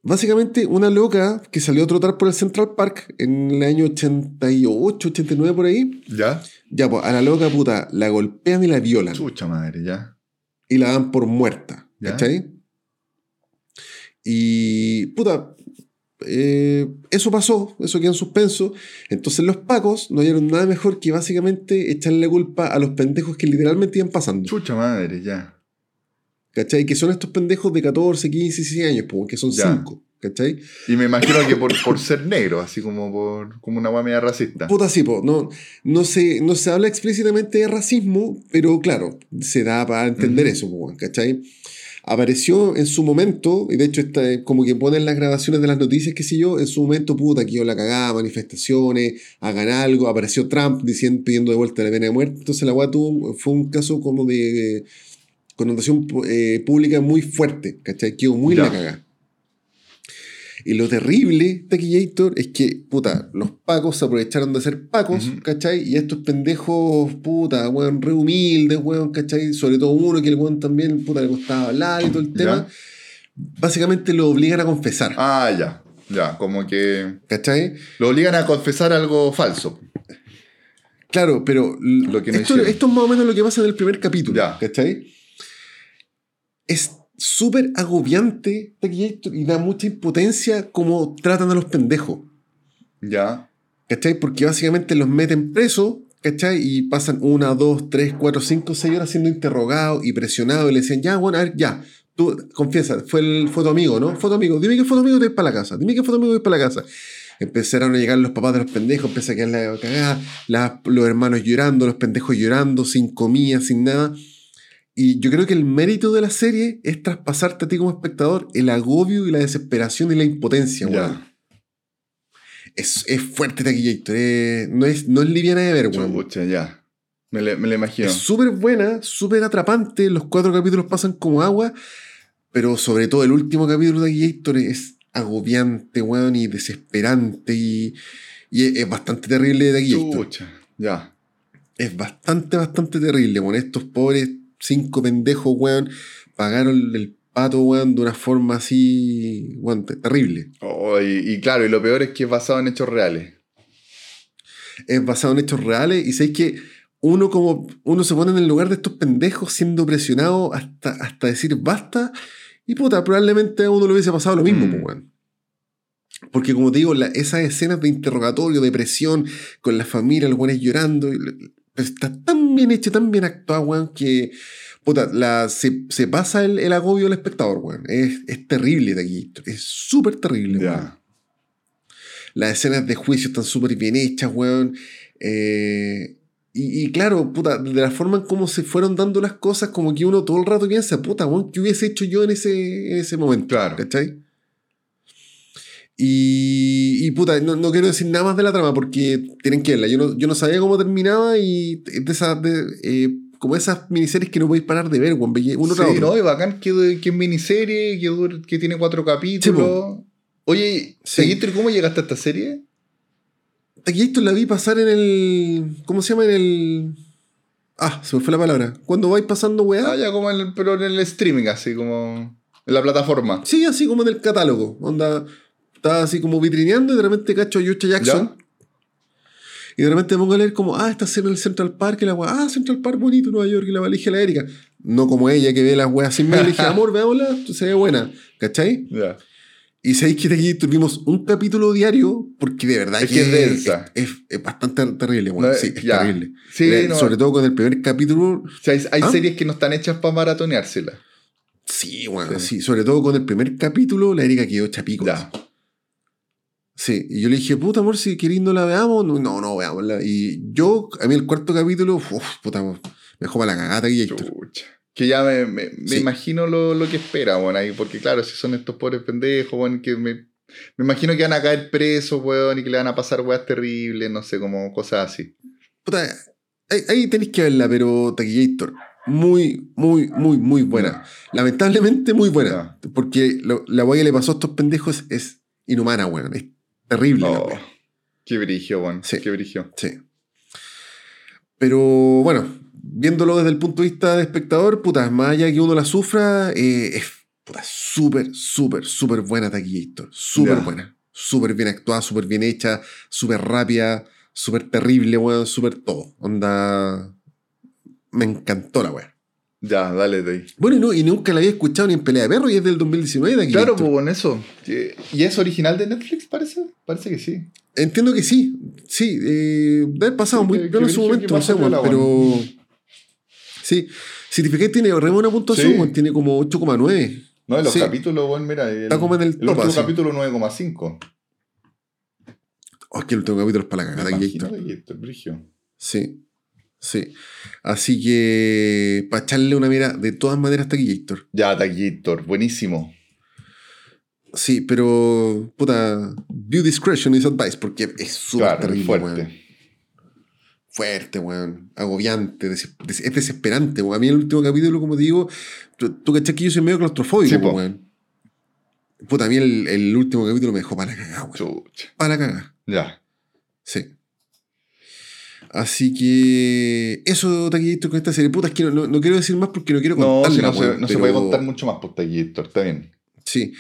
Básicamente, una loca que salió a trotar por el Central Park en el año 88, 89 por ahí. ¿Ya? Ya, pues a la loca puta la golpean y la violan. Chucha madre, ya. Y la dan por muerta. Ya. ¿Cachai? Y puta, eh, eso pasó, eso quedó en suspenso. Entonces los pacos no hallaron nada mejor que básicamente echarle la culpa a los pendejos que literalmente iban pasando. Chucha madre, ya. ¿Cachai? Que son estos pendejos de 14, 15, 16 años, pues, que son Ya. 5. ¿Cachai? Y me imagino que por, por ser negro, así como por como una media racista. Puta, sí, po, no, no, se, no se habla explícitamente de racismo, pero claro, se da para entender Ujú. eso, po, ¿cachai? Apareció en su momento, y de hecho está como que ponen las grabaciones de las noticias, qué sé yo, en su momento, puta, que yo la cagada, manifestaciones, hagan algo, apareció Trump diciendo, pidiendo de vuelta la pena de muerte, entonces la weá fue un caso como de connotación eh, pública muy fuerte, ¿cachai? Quedó muy Ya. la cagada. Y lo terrible, Taquillator, es que, puta, los pacos se aprovecharon de ser pacos, Ujú. ¿cachai? Y estos pendejos, puta, weón, re humildes, weón, ¿cachai? Sobre todo uno que el weón también, puta, le costaba hablar y todo el tema. Ya. Básicamente lo obligan a confesar, Ah, ya. Ya, como que ¿cachai? lo obligan a confesar algo falso. Claro, pero Lo que no esto, hicieron. esto es más o menos lo que pasa en el primer capítulo, Ya. ¿cachai? Es súper agobiante, y da mucha impotencia como tratan a los pendejos. Ya. ¿Cachai? Porque básicamente los meten presos, ¿cachai? Y pasan una, dos, tres, cuatro, cinco, seis horas siendo interrogados y presionados y le decían, ya, bueno, a ver, ya, tú confiesa, fue, el, fue tu amigo, ¿no? Fue tu amigo, dime que fue tu amigo y te para la casa, dime que fue tu amigo y para la casa. Empezaron a llegar los papás de los pendejos, empezó a quedar la cagada, los hermanos llorando, los pendejos llorando, sin comida, sin nada. Y yo creo que el mérito de la serie es traspasarte a ti como espectador el agobio y la desesperación y la impotencia, weón. Es, es fuerte Taquillator, es- no, es, no es liviana de ver, weón. Ya. Me le imagino. Es súper buena, súper atrapante, los cuatro capítulos pasan como agua, pero sobre todo el último capítulo de Taquillator es agobiante, weón, y desesperante, y, y es, es bastante terrible de Taquillator. Chucha. Ya. Es bastante, bastante terrible, weón. Estos pobres cinco pendejos, weón, pagaron el, pato, weón, de una forma así, weón, te- terrible. Oh, y, y claro, y lo peor es que es basado en hechos reales. es basado en hechos reales y sabéis que uno como uno se pone en el lugar de estos pendejos siendo presionado hasta, hasta decir basta y puta, probablemente a uno le hubiese pasado lo mismo, Mm. pues, weón. Porque como te digo, la- esas escenas de interrogatorio, de presión, con la familia, los buenos llorando, está tan bien hecho, tan bien actuado, weón, que puta, la, se, se pasa el, el agobio del espectador, weón. Es, es terrible de aquí, es súper terrible, weón. Ya. Las escenas de juicio están súper bien hechas, weón. Eh, y, y claro, puta, de la forma en cómo se fueron dando las cosas, como que uno todo el rato piensa, puta, weón, ¿qué hubiese hecho yo en ese, en ese momento? Claro. ¿Cachai? Y, y puta, no, no quiero decir nada más de la trama porque tienen que verla. Yo no, yo no sabía cómo terminaba y de esas, de, eh, como esas miniseries que no podéis parar de ver, Uno tras sí, otro. no, y bacán que, que es miniserie, que, tiene cuatro capítulos. Oye, Sí. ¿cómo llegaste a esta serie? Aquí esto la vi pasar en el. ¿Cómo se llama? En el. Ah, se me fue la palabra. Cuando vais pasando weá. Ah, ya como en el, pero en el streaming, así como en la plataforma. Sí, así como en el catálogo. Onda. Estaba así como vitrineando y de repente cacho a Yucha Jackson. Y de repente me pongo a leer como, ah, esta escena en el Central Park y la weá, ah, Central Park bonito, Nueva York, y la valija la Erika. No como ella que ve las weas sin ver, le dije, amor, veámosla, se ve buena. ¿Cachai? Ya. Y sabéis que aquí tuvimos un capítulo diario, porque de verdad Es que es densa. Es, es bastante terrible, weón. No, sí, es ya. terrible. Sí, no. Sobre todo con el primer capítulo. O sea, hay, hay ¿Ah? series que no están hechas para maratoneárselas. Sí, bueno, Sí. sí. Sobre todo con el primer capítulo, la Erika quedó chapico. Ya. Sí, y yo le dije, puta amor, si queréis no la veamos. No, no, no, veámosla. Y yo, a mí el cuarto capítulo, uff, puta, me dejó para la cagata Héctor. Chucha. Que ya me, me- me Sí. imagino lo, lo que espera, bueno, ahí, porque claro, si son estos pobres pendejos, bueno, que me, me imagino que van a caer presos, weón, y que le van a pasar weas terribles, no sé, como cosas así. Puta, ahí, ahí tenéis que verla, pero Taquillator, muy, muy, muy, muy buena. Lamentablemente muy buena. Porque lo- la weá que le pasó a estos pendejos es inhumana, weón. Es terrible. Oh, qué brigio, weón. Sí. Qué brigio. Sí. Pero bueno, viéndolo desde el punto de vista de espectador, puta, más allá que uno la sufra, eh, es súper, súper, súper buena Taquillator. Súper buena. Súper bien actuada, súper bien hecha, súper rápida, súper terrible, weón, súper todo. Onda. Me encantó la weá. Ya, dale de ahí. Bueno, y, no, y nunca la había escuchado ni en Pelea de Perro y es del 2019 de aquí. Claro, pues con eso. ¿Y es original de Netflix, parece? Parece que sí. Entiendo que sí. Sí, eh, debe haber pasado Sí, muy bien en su momento, no sé, piola, pero. Sí. Si te fijas, tiene re buena puntuación, Sí. tiene como 8,9. No, en los Sí. capítulos, bueno, mira. El, Está como en el el top, último capítulo 9,5. Oh, es que el último capítulo es para la cagada, brigio. Sí. Sí. Así que. Para echarle una mira, de todas maneras, Gator. Ya, Taquillator, buenísimo. Sí, pero. Puta. View discretion is advice, porque es súper Claro, terrible, fuerte. weón. Fuerte, weón. Agobiante, des- des- es desesperante, weón. A mí el último capítulo, como te digo, tú, cachai que yo soy medio claustrofóbico, Sí, weón. Puta, a mí el, el último capítulo me dejó para la cagada, weón. Chucha. Para la cagada. Ya. Sí. Así que. Eso, Taquillator, con esta serie. Puta, es que no, no- no quiero decir más porque no quiero No, contarla, si no, se, no puede contar mucho más por Taquillator, está bien. Sí.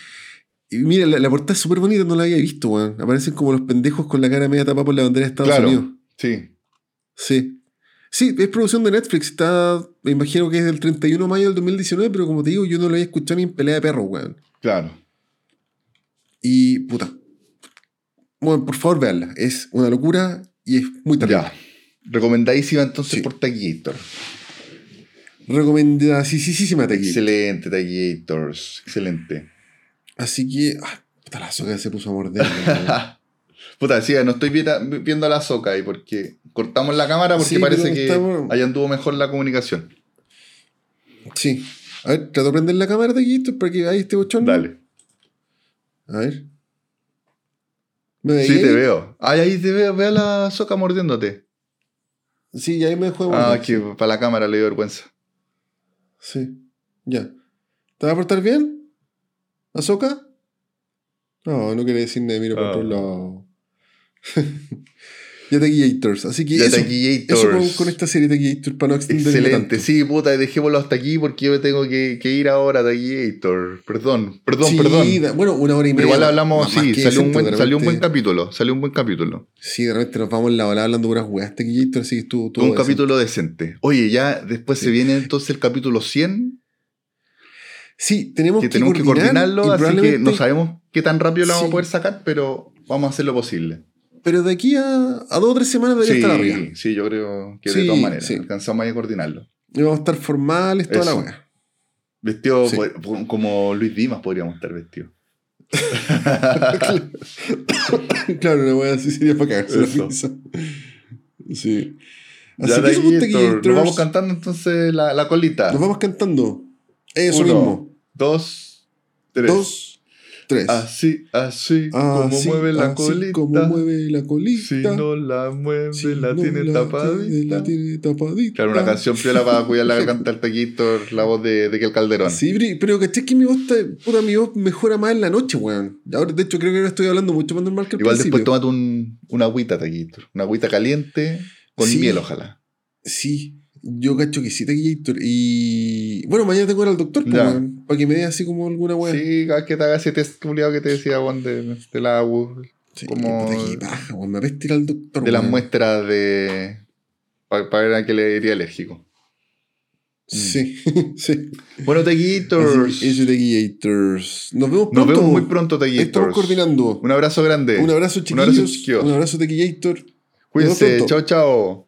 Y mira, la, la portada es súper bonita, no la había visto, weón. Aparecen como los pendejos con la cara media tapada por la bandera de Estados claro, Unidos. sí. Sí. Sí, es producción de Netflix. Está, me imagino que es del 31 de mayo del 2019, pero como te digo, yo no lo había escuchado ni en pelea de perros, weón. Claro. Y, puta. Bueno, por favor, veanla. Es una locura y es muy terrible. Ya. Recomendadísima entonces Sí. por Taquillator. Recomendada, sí, sí, sí, sí. Excelente, Taquillators. Excelente. Así que, ah, puta, la soga se puso a morder. Puta, sí, no estoy viendo a la soca ahí porque cortamos la cámara porque Sí, parece que estamos- ahí anduvo mejor la comunicación. sí. A ver, trato de prender la cámara aquí para que veáis este bochón. Dale. A ver. ¿Me veis Sí, ahí? te veo. Ay, ahí te veo, ve a la soca mordiéndote. Sí, ahí me de Ah, que para la cámara le dio vergüenza. Sí, ya. ¿Te va a portar bien? ¿Azoka? No, no quiere decir nada, mira por otro lado. ya Taquillators. Así que eso, eso con, esta serie Taquillators para no extenderme Excelente, tanto. sí, puta, dejémoslo hasta aquí porque yo tengo que, que ir ahora a Taquillator. Perdón, perdón, Sí, perdón. da- bueno, una hora y media. Pero igual hablamos, sí, que salió un, buen, de salió un buen repente- capítulo, salió un buen capítulo. Sí, de repente nos vamos en la ola hablando puras weas Taquillators, así que estuvo todo un decente. capítulo decente. Oye, ya después Sí. se viene entonces el capítulo 100, Sí, tenemos que que, tenemos que coordinar coordinarlo, y así que no sabemos qué tan rápido lo vamos Sí. a poder sacar, pero vamos a hacer lo posible. Pero de aquí a, a dos o tres semanas debería Sí, estar arriba. sí, yo creo que Sí, de todas maneras sí. alcanzamos ahí a coordinarlo. Y vamos a estar formales, toda la wea. Vestido Sí. como Luis Dimas podríamos estar vestidos. claro, una wea así sería para cagarse la Eso. risa. Sí. Ya Así que eso, pues, Taquillator, nos vamos cantando entonces la, la colita. Nos vamos cantando. Eso Uno, mismo. Dos, tres. Dos, tres. Así, así, como Así, mueve la así colita. como mueve la colita. Si no la mueve, Si la no tiene la tapadita. la tiene tapadita. Claro, una canción piola para cuidar la garganta del Taquillator, la voz de, de Kel Calderón. Sí, pero, caché que mi voz, está, puta, mi voz mejora más en la noche, weón. Ahora, de hecho, creo que ahora estoy hablando mucho más normal que al Igual principio. después tómate un, una agüita, Taquillator. Una agüita caliente con Sí. miel, ojalá. Sí, yo cacho que sí, Taquillator. Y bueno, mañana tengo que ir al doctor, pues, para que me dé así como alguna weá. Sí, cada vez que te haga ese test culiado que te decía, Juan, de, de la, Sí, como- paja, weón. Me apetece ir al doctor, de las muestras de. para ver a qué le iría alérgico. Sí, sí. Bueno, Taquillators. Así, Eso, Taquillators. Nos vemos Nos pronto. vemos muy pronto, Estamos Taquillators. coordinando. Un abrazo grande. Un abrazo, Un chiquillos. abrazo, chiquillos. Un abrazo, Taquillator. Cuídense. Chao, chao.